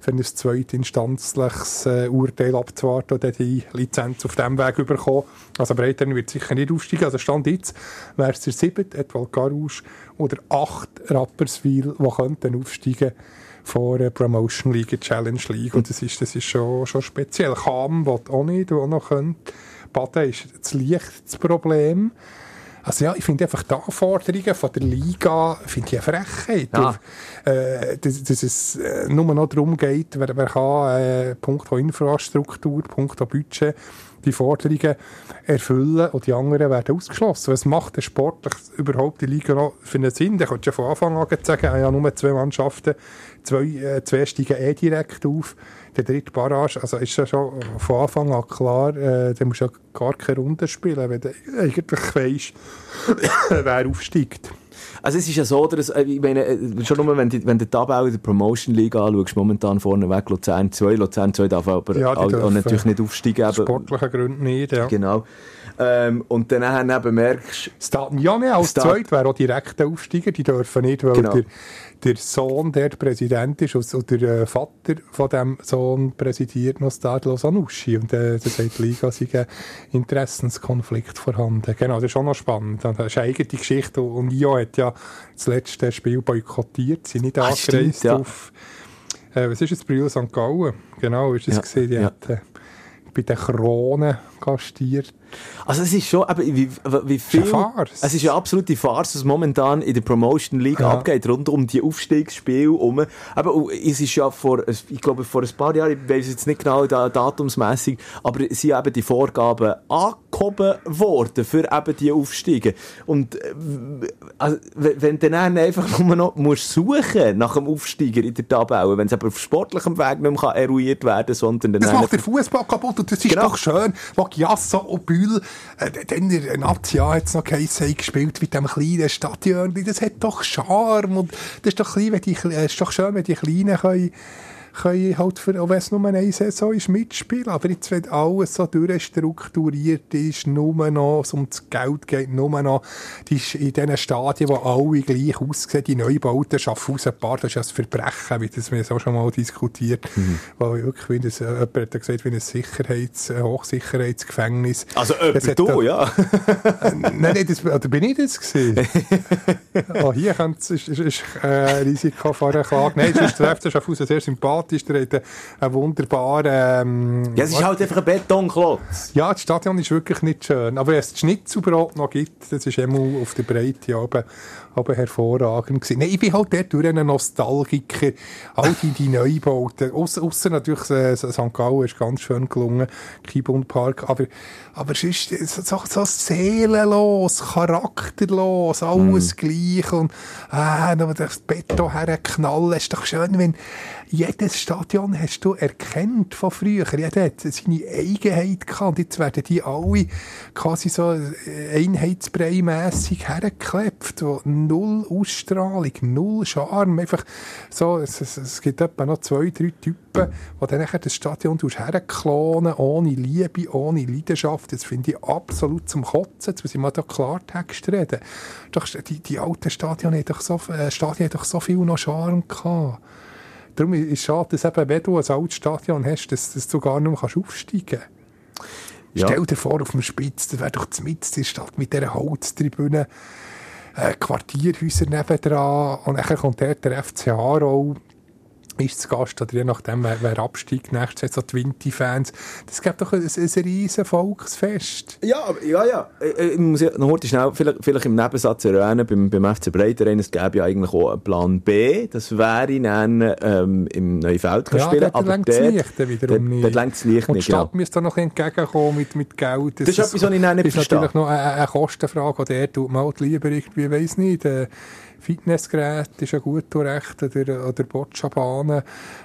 für ein zweitinstanzliches äh, Urteil abzuwarten und dann die Lizenz auf diesem Weg überkommen. Also Breiterein wird sicher nicht aufsteigen. Also Stand jetzt wäre es der siebte, Edwald Garouche oder acht Rapperswil, die könnten aufsteigen vor der Promotion League, Challenge League. Und das ist, das ist schon, schon speziell. Kam will auch nicht, auch noch könnte. Baden ist das Licht das Problem. Also ja, ich finde einfach die Anforderungen von der Liga finde ich eine Frechheit. Ja. Auf, äh, dass, dass es äh, nur noch darum geht, wer, wer kann äh, Punkt Infrastruktur, Punkt Budget die Forderungen erfüllen und die anderen werden ausgeschlossen. Was macht der sportlich überhaupt die Liga noch für einen Sinn? Der könnte ja von Anfang an sagen, ah ja, nur zwei Mannschaften, zwei, äh, zwei steigen eh direkt auf. Der dritte Barrage, also ist ja schon von Anfang an klar, äh, der muss ja gar keine Runde spielen, wenn du eigentlich weisst, wer aufsteigt. Also es ist ja so, dass, äh, ich meine, äh, schon nur, wenn du, wenn du die Tabelle in der Promotion League anschaust, momentan vorne weg Luzern 2, Luzern 2 darf aber Ja, auch, auch natürlich nicht aufsteigen. Aus sportlichen Gründen nicht, ja. Genau. Ähm, und dann eben merkst Stat ja, nicht als Stat- zweit wäre auch direkt Aufsteiger. Die dürfen nicht, weil Genau. der, der Sohn, der Präsident ist, und- der äh, Vater von dem Sohn präsidiert noch Stade Anuschi. Und äh, da sagt die Liga, sei ein Interessenskonflikt vorhanden. Genau, das ist auch noch spannend. Und Das ist eine eigene Geschichte. Und Io hat ja das letzte Spiel boykottiert. Sie nicht Ah, angereist stimmt, ja. auf, äh, was ist es, Brühl St. Gallen? Genau, ist es Ja, gesehen. Die ja. hat äh, bei den Kronen gastiert. Also es ist schon, aber wie, wie viel... eine Farce. Es ist eine absolute Farce, was momentan in der Promotion League Ja. abgeht, rund um die Aufstiegsspiele um. Aber oh, es ist ja vor, ich glaube vor ein paar Jahren, ich weiß jetzt nicht genau da, datumsmässig, aber es sind eben die Vorgaben angekommen aufgehoben worden für eben die Aufstiege. Und äh, also, wenn du dann einfach nur noch musst suchen nach einem Aufsteiger in der Tabelle, wenn es aber auf sportlichem Weg nicht mehr eruiert werden kann, sondern dann... Das macht den Fußball kaputt und das ist genau. doch schön, wo Giasso und Bühl, äh, dann in Nazia hat es noch geheißen, gespielt mit dem kleinen Stadion, das hat doch Charme und das ist doch, klein, wenn die, äh, ist doch schön, wenn die Kleinen können können halt, für, auch wenn es nur eine Saison ist, mitspielen. Aber jetzt, wenn alles so durchstrukturiert ist, nur noch, es um das Geld geht, nur noch, die ist in diesen Stadien, wo alle gleich aussehen, die Neubauten schaffen aus ein paar, das ist ein Verbrechen, wie das wir auch schon mal diskutiert, mhm. weil wirklich, wie das, jemand hat gesagt, wie ein Sicherheits-, Hochsicherheitsgefängnis. Also, jemand du, ja? nein, nein, das, oder bin ich das gewesen? oh, hier ist, ist, ist äh, Risiko vor einer Klage. Nein, sonst trifft es auf sehr sympathisch sympathisch. Der hat einen wunderbaren... Ähm, ja, es ist halt einfach ein Betonklotz. Ja, das Stadion ist wirklich nicht schön. Aber wenn es das Schnitzelbrot noch gibt, das ist immer auf der Breite oben, oben hervorragend gewesen. Nein, ich bin halt dort durch einen Nostalgiker. All die, die Neubauten. Ausser natürlich äh, St. Gallen ist ganz schön gelungen. Kibund Park. Aber, aber es ist so, so seelenlos, charakterlos, alles mm. gleich. Und, äh, das Beton herknallen. Es ist doch schön, wenn, jedes Stadion hast du erkannt von früher. Jeder hat seine Eigenheit gehabt. Jetzt werden die alle quasi so einheitsbrei-mässig hergeklebt. Null Ausstrahlung, null Charme. Einfach so, es, es, es gibt etwa noch zwei, drei Typen, die dann das Stadion herklonen, ohne Liebe, ohne Leidenschaft. Das finde ich absolut zum Kotzen. Jetzt muss ich mal da Klartext reden. Doch, die, die alten Stadien haben doch so, äh, haben doch so viel noch Charme gehabt. Darum ist es schade, dass eben, wenn du ein altes Stadion hast, dass, dass du gar nicht mehr aufsteigen kannst. Ja. Stell dir vor, auf dem Spitz, das wäre doch mit der Stadt mit dieser Holztribüne, äh, Quartierhäuser nebendran und dann kommt der, der FC Aarau ist zu Gast oder je nachdem, wer, wer absteigt, nächstes Jahr so die Winti-Fans. Das gibt doch ein, ein riesen Volksfest. Ja, ja, ja. Ich muss ja noch schnell, vielleicht, vielleicht im Nebensatz erwähnen, beim, beim FC Breiterein, es gäbe ja eigentlich auch einen Plan B. Das wäre dann ähm, im Neufeld ja, spielen. aber dort, das Licht wiederum nicht. Dort längt das Licht Und nicht, die Stadt ja. müsste da noch entgegenkommen mit, mit Geld. Das, das ist etwas, was ich nicht verstehe. Das ist natürlich noch eine, eine Kostenfrage, die er tut mal lieber irgendwie, weiss nicht, äh, Fitnessgerät ist ja gut recht oder, oder Boccia-Bahnen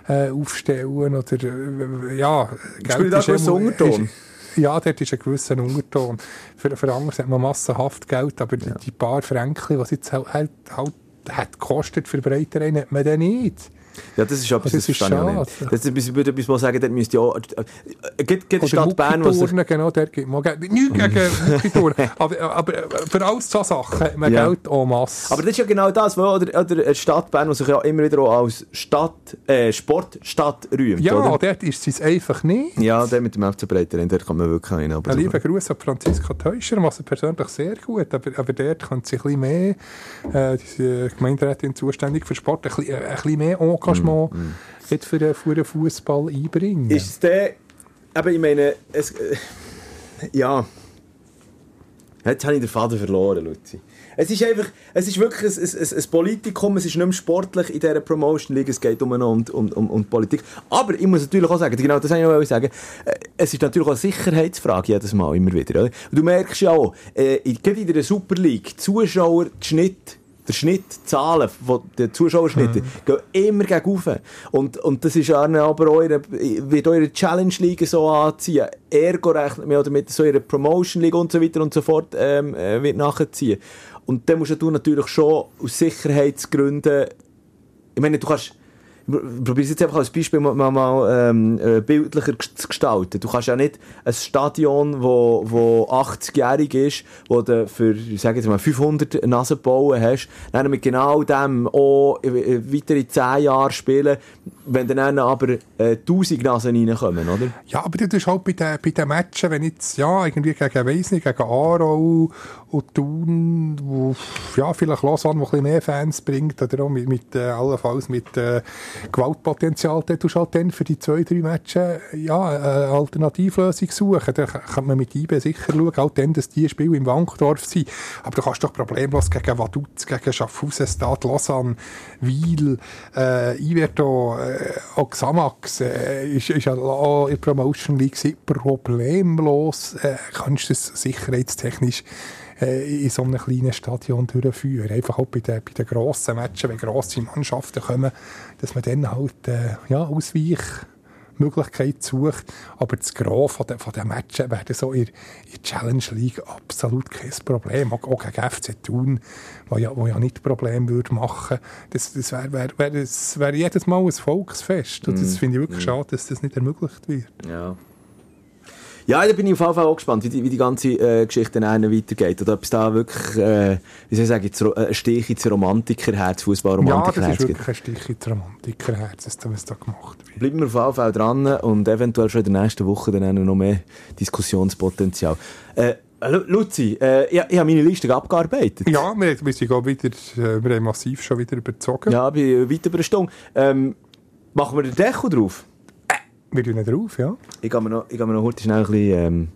äh, aufstellen oder äh, ja, Geld ist immer, Unterton? Ist, ja, dort ist ein gewisser Unterton. Für, für andere hat man massenhaft Geld, aber ja. die, die paar Franken, die es jetzt halt, halt, halt hat gekostet für Breitereien, hat man dann nicht. Ja, das ist etwas, das, das auch nicht. Das ist, ich würde etwas mal sagen, dort müsste ja äh, gibt, gibt Stadt Bern, was... Turnen, genau, der gibt man Nichts gegen aber, aber für alles so Sachen hat man ja. Geld en masse. Aber das ist ja genau das, wo, oder, oder eine Stadt Bern, die sich ja immer wieder auch als Stadt, äh, Sportstadt rühmt, Ja, oder? dort ist es einfach nicht. Ja, der mit dem FC Breiterin, dort kann man wirklich hin. Ein lieber Gruß an Franziska Teuscher, was er persönlich sehr gut, aber, aber dort kann sie ein bisschen mehr, äh, diese Gemeinderätin zuständig für Sport, ein bisschen, ein bisschen mehr Engagement mm, mm jetzt für den, für den Fußball einbringen? Ist es der, aber ich meine, es, äh, ja, jetzt habe ich den Faden verloren, Luzi. Es ist einfach, es ist wirklich ein, ein, ein Politikum, es ist nicht mehr sportlich in dieser Promotion League, es geht um, um, um, um, Politik. Aber ich muss natürlich auch sagen, genau das wollte ich auch sagen, äh, es ist natürlich auch eine Sicherheitsfrage jedes Mal, immer wieder. Oder? Du merkst ja auch, äh, gerade in der Super League, Zuschauer, Schnitt, der Schnitt, die Zahlen, der Zuschauerschnitte, mhm. gehen immer gegen und, und das ist aber auch eure, wird eure Challenge League so anziehen. Ergo rechnet oder mit so ihrer Promotion League und so weiter und so fort ähm, äh, wird nachziehen. Und dann musst du natürlich schon aus Sicherheitsgründen, ich meine, du kannst probiere es jetzt einfach als Beispiel mal, mal, ähm, äh, bildlicher zu gestalten. Du kannst ja nicht ein Stadion, wo, wo 80-jährig ist, wo du für, ich jetzt mal, 500 Nasen bauen hast, dann mit genau dem auch weitere 10 Jahre spielen, wenn dann aber äh, 1000 Nasen reinkommen, oder? Ja, aber das ist halt bei den, bei den Matchen, wenn jetzt, ja, irgendwie gegen, weiss gegen Aarau und Thun, wo, ja, vielleicht Lausanne, wo ein bisschen mehr Fans bringt, oder auch mit, mit äh, allenfalls mit, äh, Gewaltpotenzial, dann tust du halt dann für die zwei, drei Matches ja, eine Alternativlösung suchen. Da kann man mit IB sicher schauen, auch dann, dass die Spiele im Wankdorf sind. Aber du kannst doch problemlos gegen Vaduz, gegen Schaffhausen, Stade, Lausanne, Wiel, äh, Iverto, äh, auch Xamax, äh, ist, ist auch in der Promotion League problemlos, äh, kannst du das sicherheitstechnisch äh, in so einem kleinen Stadion durchführen. Einfach auch bei den, bei den grossen Matchen, wenn grosse Mannschaften kommen, dass man dann halt äh, ja, Ausweichmöglichkeit sucht. Aber das Gros von den, von den Matchen werden so in, in Challenge League absolut kein Problem. Auch, auch gegen FC Thun, wo ja, wo ja nicht Problem würde machen. Das, das wäre wär, wär, wär jedes Mal ein Volksfest. Und das finde ich wirklich schade, dass das nicht ermöglicht wird. Ja. Ja, da bin ich auf jeden Fall auch gespannt, wie die, wie die ganze äh, Geschichte dann weitergeht. Oder ob es da wirklich, äh, wie soll ich sagen, jetzt, ein Stich ins Romantikerherz, Fußballromantikerherz Ja, das ist wirklich ein Stich ins Romantikerherz, was da gemacht wird. Bleiben wir auf jeden Fall dran und eventuell schon in der nächsten Woche dann noch mehr Diskussionspotenzial. Äh, Lu- Luzi, äh, ich, ich habe meine Liste abgearbeitet. Ja, wir, wir, sind auch wieder, äh, wir haben massiv schon wieder überzogen. Ja, bin weit über eine Stunde. Ähm, machen wir den Deckel drauf? Wir tun drauf, ja. Ich gehe mir noch, ich gehe mir noch schnell ein-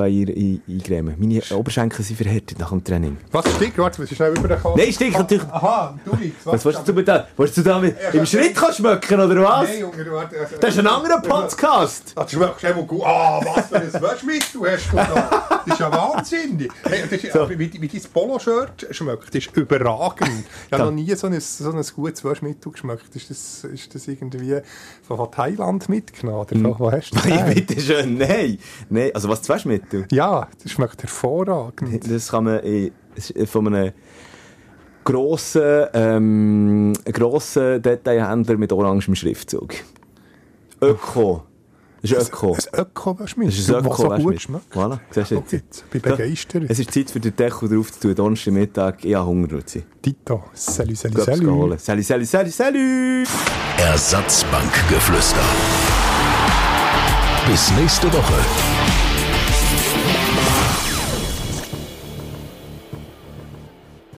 eingremen. Meine Oberschenkel sind verhärtet nach dem Training. Was stinkt? Warte, muss ich schnell rüberkommen? Nein, stinkt natürlich- Aha, du liegst. Was willst du da? Willst du da mit, im Schritt kannst schmecken, oder was? Nein, Junge, warte. also- Das ist ein anderer Podcast. Ah, du schmeckst einfach gut. Ah, was für ein Waschmittel hast du da? Das ist ja wahnsinnig. Hey, das ist, So. wie, wie dein Polo-Shirt schmeckt, das ist überragend. Ich habe noch nie so ein, so ein gutes Waschmittel geschmeckt. Ist das, ist das irgendwie von, Thailand mitgenommen? Oder so? Wo hast du das? Nein, her? bitte schön, nein. Nein, also was, das Waschmittel? Ja, das schmeckt hervorragend. Das kann man in, von einem grossen, ähm, grossen Detailhändler mit orangem Schriftzug. Öko. Das ist Öko. Ein Öko-Waschmittel, Das ist ein was so gut schmeckt. Voilà, siehst du jetzt. jetzt, ich bin begeistert. Es ist Zeit für den Deckel drauf zu tun. Donnerstag Mittag. Ich habe Hunger, Luzi. Tito, salut, salut, salut. Salut, salut, salut, salut! Ersatzbankgeflüster. Bis nächste Woche.